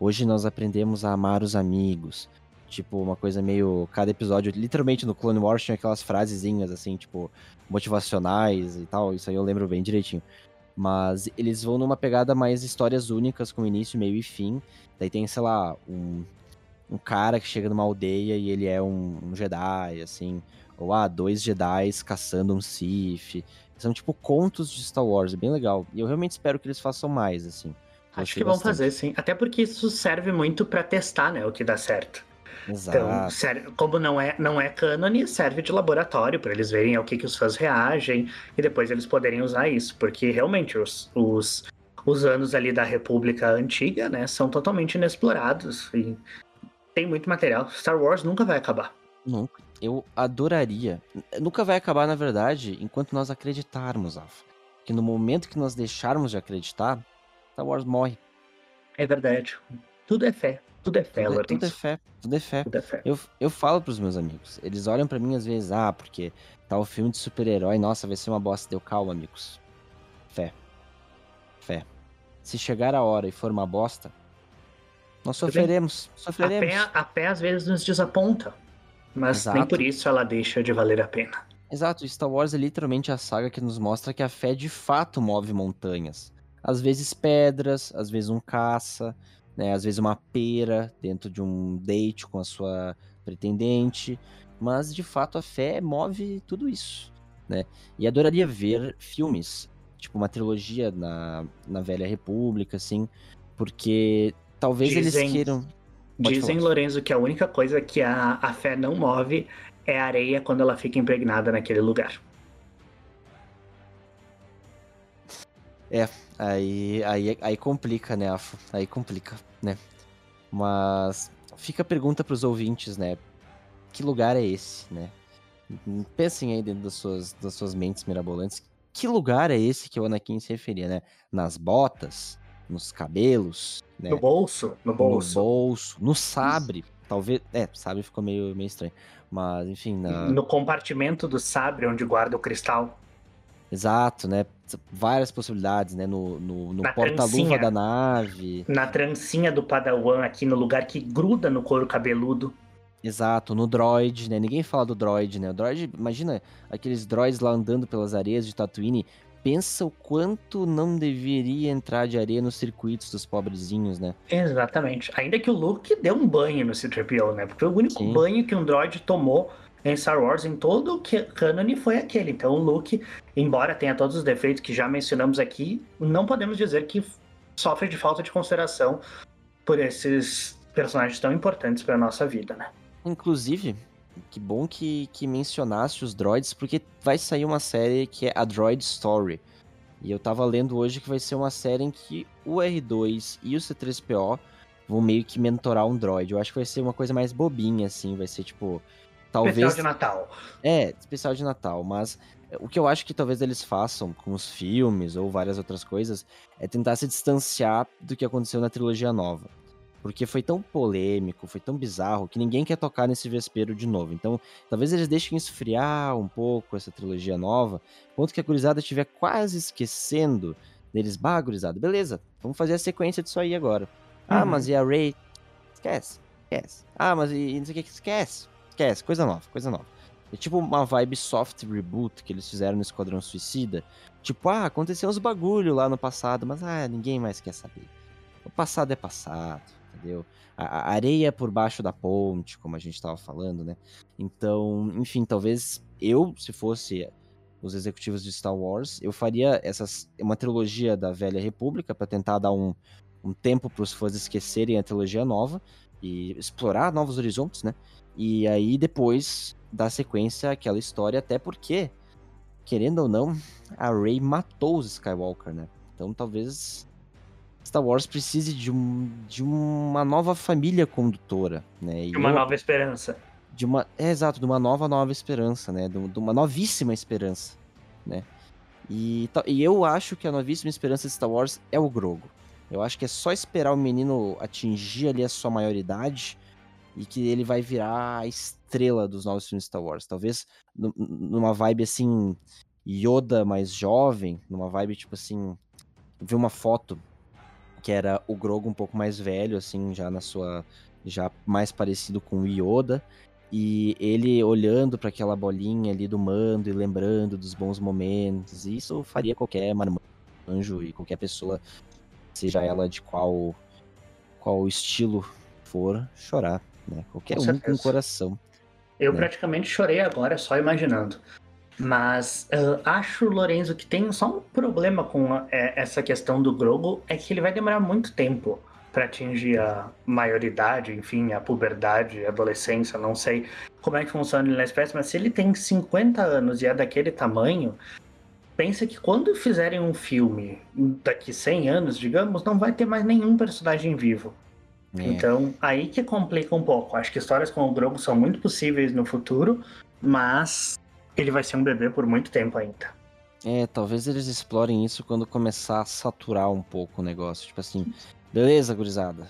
hoje nós aprendemos a amar os amigos. Tipo, uma coisa meio. Cada episódio, literalmente no Clone Wars tinha aquelas frasezinhas assim, tipo, motivacionais e tal. Isso aí eu lembro bem direitinho. Mas eles vão numa pegada mais histórias únicas, com início, meio e fim. Daí tem, sei lá, um, um cara que chega numa aldeia e ele é um, um Jedi, assim. Ou, ah, dois Jedi caçando um Sith. São, tipo, contos de Star Wars, é bem legal. E eu realmente espero que eles façam mais, assim. Acho que bastante. vão fazer, sim. Até porque isso serve muito para testar, né, o que dá certo. Exato. Então, serve, como não é, não é cânone, serve de laboratório para eles verem ao que, que os fãs reagem e depois eles poderem usar isso. Porque realmente os, os, os anos ali da República Antiga, né, são totalmente inexplorados. E tem muito material. Star Wars nunca vai acabar. Nunca. Eu adoraria. Nunca vai acabar, na verdade, enquanto nós acreditarmos, Alpha. Que no momento que nós deixarmos de acreditar, Star Wars morre. É verdade. Tudo é fé. Tudo é fé, tudo, é, tudo é fé, tudo é fé. Tudo é fé. Eu, eu falo pros meus amigos, eles olham para mim às vezes, ah, porque tá o filme de super-herói, nossa, vai ser uma bosta. Deu calma, amigos. Fé. Fé. Se chegar a hora e for uma bosta, nós sofreremos. Sofreremos. A fé, a fé às vezes nos desaponta, mas Exato. nem por isso ela deixa de valer a pena. Exato, Star Wars é literalmente a saga que nos mostra que a fé de fato move montanhas. Às vezes pedras, às vezes um caça, né? Às vezes uma pera dentro de um date com a sua pretendente, mas de fato a fé move tudo isso, né? E adoraria ver filmes, tipo uma trilogia na, na Velha República, assim, porque talvez dizem, eles queiram. Pode dizem, falar. Lorenzo, que a única coisa que a, a fé não move é a areia quando ela fica impregnada naquele lugar. É, aí, aí, aí complica, né, Afo? Aí complica, né? Mas fica a pergunta para os ouvintes, né? Que lugar é esse, né? Pensem aí dentro das suas, das suas mentes mirabolantes. Que lugar é esse que o Anakin se referia, né? Nas botas, nos cabelos, né? No bolso, no bolso. No bolso, no sabre. Talvez. É, sabre ficou meio, meio estranho. Mas, enfim. Na... No compartimento do sabre onde guarda o cristal. Exato, né? Várias possibilidades, né? No, no, no porta-luva da nave. Na trancinha do Padawan, aqui no lugar que gruda no couro cabeludo. Exato, no droid, né? Ninguém fala do droid, né? O droid, imagina aqueles droids lá andando pelas areias de Tatooine. Pensa o quanto não deveria entrar de areia nos circuitos dos pobrezinhos, né? Exatamente. Ainda que o Luke deu um banho no C-3PO, né? Porque o único Sim. banho que um droid tomou em Star Wars, em todo o canon, foi aquele. Então, o Luke, embora tenha todos os defeitos que já mencionamos aqui, não podemos dizer que sofre de falta de consideração por esses personagens tão importantes para nossa vida, né? Inclusive, que bom que, que mencionaste os droids, porque vai sair uma série que é a Droid Story. E eu tava lendo hoje que vai ser uma série em que o R2 e o C3PO vão meio que mentorar um droid. Eu acho que vai ser uma coisa mais bobinha, assim. Vai ser tipo Talvez... Especial de Natal. É, especial de Natal, mas o que eu acho que talvez eles façam com os filmes ou várias outras coisas é tentar se distanciar do que aconteceu na trilogia nova. Porque foi tão polêmico, foi tão bizarro, que ninguém quer tocar nesse vespeiro de novo. Então, talvez eles deixem esfriar um pouco essa trilogia nova, enquanto que a gurizada estiver quase esquecendo deles. Bah, gurizada, beleza, vamos fazer a sequência disso aí agora. Ah, uhum. mas e a Ray? Esquece. Esquece. Ah, mas e, não sei o que, esquece. Esquece, coisa nova, coisa nova. É tipo uma vibe soft reboot que eles fizeram no Esquadrão Suicida. Tipo, ah, aconteceu uns bagulho lá no passado, mas ah, ninguém mais quer saber. O passado é passado, entendeu? A, a areia por baixo da ponte, como a gente estava falando, né? Então, enfim, talvez eu, se fosse os executivos de Star Wars, eu faria essas uma trilogia da Velha República para tentar dar um, um tempo para os fãs esquecerem a trilogia nova e explorar novos horizontes, né? E aí depois dar sequência àquela história, até porque, querendo ou não, a Rey matou os Skywalker, né? Então talvez Star Wars precise de, um, de uma nova família condutora, né? E de uma eu, nova esperança. De uma, é, exato, de uma nova nova esperança, né? De, de uma novíssima esperança, né? E, e eu acho que a novíssima esperança de Star Wars é o Grogo. Eu acho que é só esperar o menino atingir ali a sua maioridade e que ele vai virar a estrela dos novos filmes Star Wars. Talvez numa vibe assim, Yoda mais jovem, numa vibe tipo assim. Vi uma foto que era o Grogu um pouco mais velho, assim, já na sua. já mais parecido com o Yoda. E ele olhando para aquela bolinha ali do mando e lembrando dos bons momentos. E isso faria qualquer marmanjo e qualquer pessoa seja ela de qual, qual estilo for, chorar, né? Qualquer com um certeza. com coração. Eu né? praticamente chorei agora só imaginando. Mas uh, acho, Lorenzo, que tem só um problema com é, essa questão do Grogo, é que ele vai demorar muito tempo para atingir a maioridade, enfim, a puberdade, a adolescência, não sei como é que funciona ele na espécie, mas se ele tem 50 anos e é daquele tamanho, pensa que quando fizerem um filme daqui 100 anos, digamos, não vai ter mais nenhum personagem vivo. É. Então, aí que complica um pouco. Acho que histórias com o Grogu são muito possíveis no futuro, mas ele vai ser um bebê por muito tempo ainda. É, talvez eles explorem isso quando começar a saturar um pouco o negócio. Tipo assim, beleza, gurizada,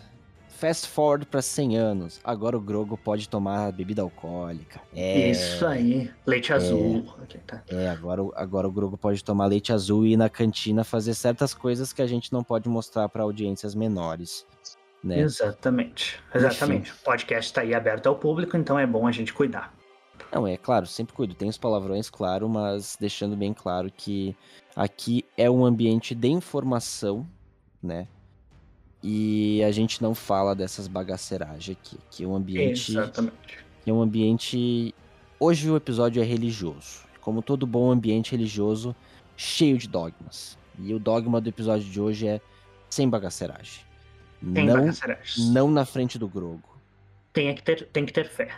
Fast forward para 100 anos. Agora o Grogo pode tomar bebida alcoólica. É, Isso aí. Leite é, azul. Tá. É, agora, agora o Grogo pode tomar leite azul e ir na cantina fazer certas coisas que a gente não pode mostrar para audiências menores. Né? Exatamente. Exatamente. Enfim. O podcast está aí aberto ao público, então é bom a gente cuidar. Não, é claro, sempre cuido. Tem os palavrões, claro, mas deixando bem claro que aqui é um ambiente de informação, né? E a gente não fala dessas bagaceiragens aqui, que é um ambiente. Exatamente. É um ambiente. Hoje o episódio é religioso. Como todo bom ambiente religioso, cheio de dogmas. E o dogma do episódio de hoje é sem bagaceiragem. Sem não, bagaceiragem. não na frente do Grogo. Tem que, ter, tem que ter fé.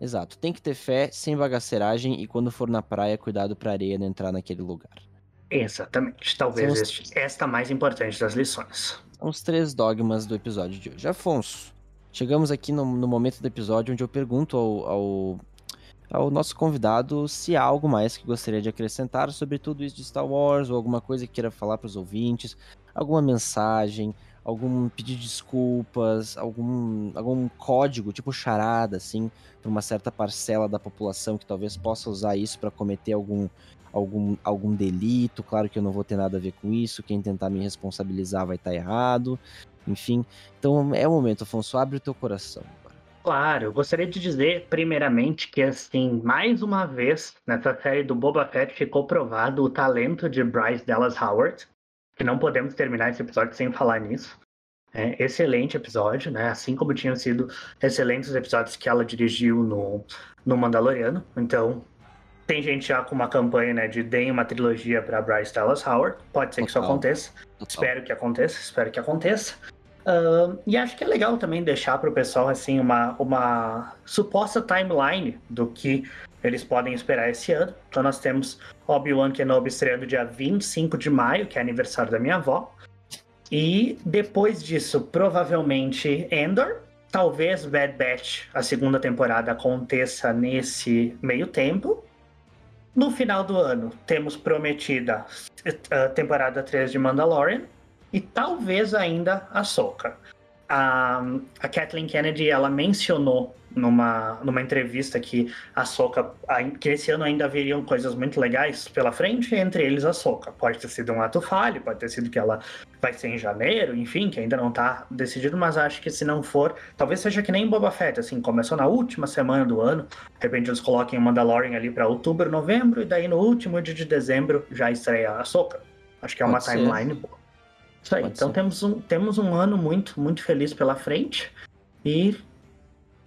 Exato, tem que ter fé, sem bagaceiragem e quando for na praia, cuidado pra areia não entrar naquele lugar. Exatamente. Talvez este, esta mais importante das lições os três dogmas do episódio de hoje. Afonso, chegamos aqui no, no momento do episódio onde eu pergunto ao, ao, ao, nosso convidado se há algo mais que gostaria de acrescentar sobre tudo isso de Star Wars, ou alguma coisa que queira falar para os ouvintes, alguma mensagem, algum pedido de desculpas, algum, algum código, tipo charada, assim, para uma certa parcela da população que talvez possa usar isso para cometer algum algum, algum delito. Claro que eu não vou ter nada a ver com isso. Quem tentar me responsabilizar vai estar tá errado. Enfim, então é o momento, Afonso, abre o teu coração. Claro, eu gostaria de dizer, primeiramente, que, assim, mais uma vez, nessa série do Boba Fett ficou provado o talento de Bryce Dallas Howard, que não podemos terminar esse episódio sem falar nisso. É, excelente episódio, né? Assim como tinham sido excelentes episódios que ela dirigiu no, no Mandaloriano. Então, tem gente já com uma campanha, né, de deem uma trilogia para Bryce Dallas Howard. Pode ser Total. que isso aconteça. Total. Espero que aconteça, espero que aconteça. Uh, e acho que é legal também deixar para o pessoal assim uma, uma suposta timeline do que eles podem esperar esse ano. Então nós temos Obi-Wan Kenobi estreando dia 25 de maio, que é aniversário da minha avó. E depois disso, provavelmente Endor. Talvez Bad Batch, a segunda temporada, aconteça nesse meio tempo. No final do ano, temos prometida a temporada 3 de Mandalorian e talvez ainda a Soca. a, a Kathleen Kennedy ela mencionou numa, numa entrevista que a Soca, que esse ano ainda haveriam coisas muito legais pela frente, entre eles a Soca. Pode ter sido um ato falho, pode ter sido que ela vai ser em janeiro, enfim, que ainda não tá decidido, mas acho que se não for, talvez seja que nem Boba Fett, assim, começou na última semana do ano, de repente eles coloquem o Mandalorian ali para outubro, novembro, e daí no último dia de dezembro já estreia a Soca. Acho que é uma timeline boa. Isso aí. Pode então temos um, temos um ano muito, muito feliz pela frente e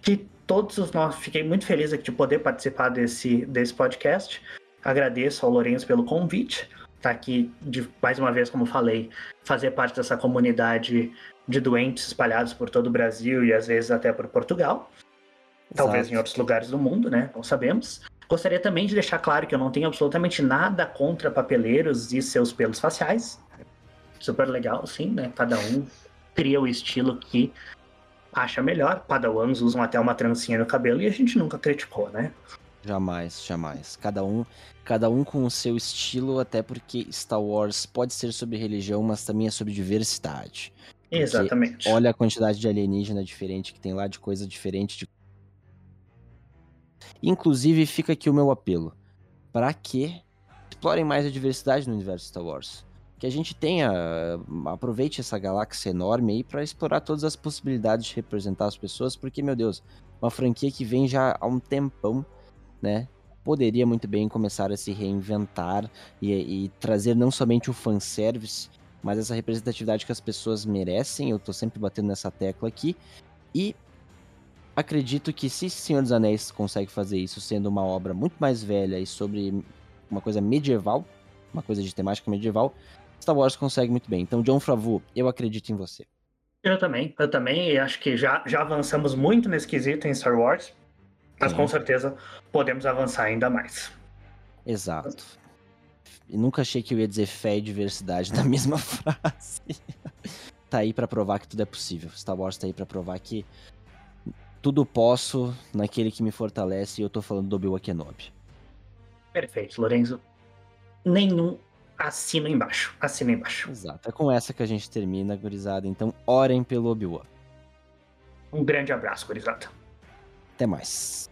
que todos os nossos. Fiquei muito feliz de poder participar desse, desse podcast. Agradeço ao Lourenço pelo convite. Tá aqui, de, mais uma vez, como falei, fazer parte dessa comunidade de doentes espalhados por todo o Brasil e às vezes até por Portugal. Talvez Exato. em outros lugares do mundo, né? Não sabemos. Gostaria também de deixar claro que eu não tenho absolutamente nada contra papeleiros e seus pelos faciais super legal, sim, né? Cada um cria o estilo que acha melhor. Padawans usam até uma trancinha no cabelo e a gente nunca criticou, né? Jamais, jamais. Cada um, cada um com o seu estilo, até porque Star Wars pode ser sobre religião, mas também é sobre diversidade. Porque Exatamente. Olha a quantidade de alienígena diferente que tem lá, de coisa diferente. De... Inclusive, fica aqui o meu apelo. Para que explorem mais a diversidade no universo Star Wars que a gente tenha, aproveite essa galáxia enorme aí para explorar todas as possibilidades de representar as pessoas, porque, meu Deus, uma franquia que vem já há um tempão, né? Poderia muito bem começar a se reinventar e, e trazer não somente o fanservice, mas essa representatividade que as pessoas merecem. Eu tô sempre batendo nessa tecla aqui. E acredito que se Senhor dos Anéis consegue fazer isso sendo uma obra muito mais velha e sobre uma coisa medieval, uma coisa de temática medieval, Star Wars consegue muito bem. Então, John Favreau, eu acredito em você. Eu também, eu também, e acho que já, já avançamos muito nesse quesito em Star Wars, mas Sim. com certeza podemos avançar ainda mais. Exato. E nunca achei que eu ia dizer fé e diversidade na mesma frase. tá aí para provar que tudo é possível. Star Wars tá aí para provar que tudo posso naquele que me fortalece e eu tô falando do Obi-Wan Kenobi. Perfeito, Lorenzo. Nenhum assina embaixo. Assina embaixo. Exato. É com essa que a gente termina, gurizada. Então, orem pelo Obi-Wan. Um grande abraço, gurizada. Até mais.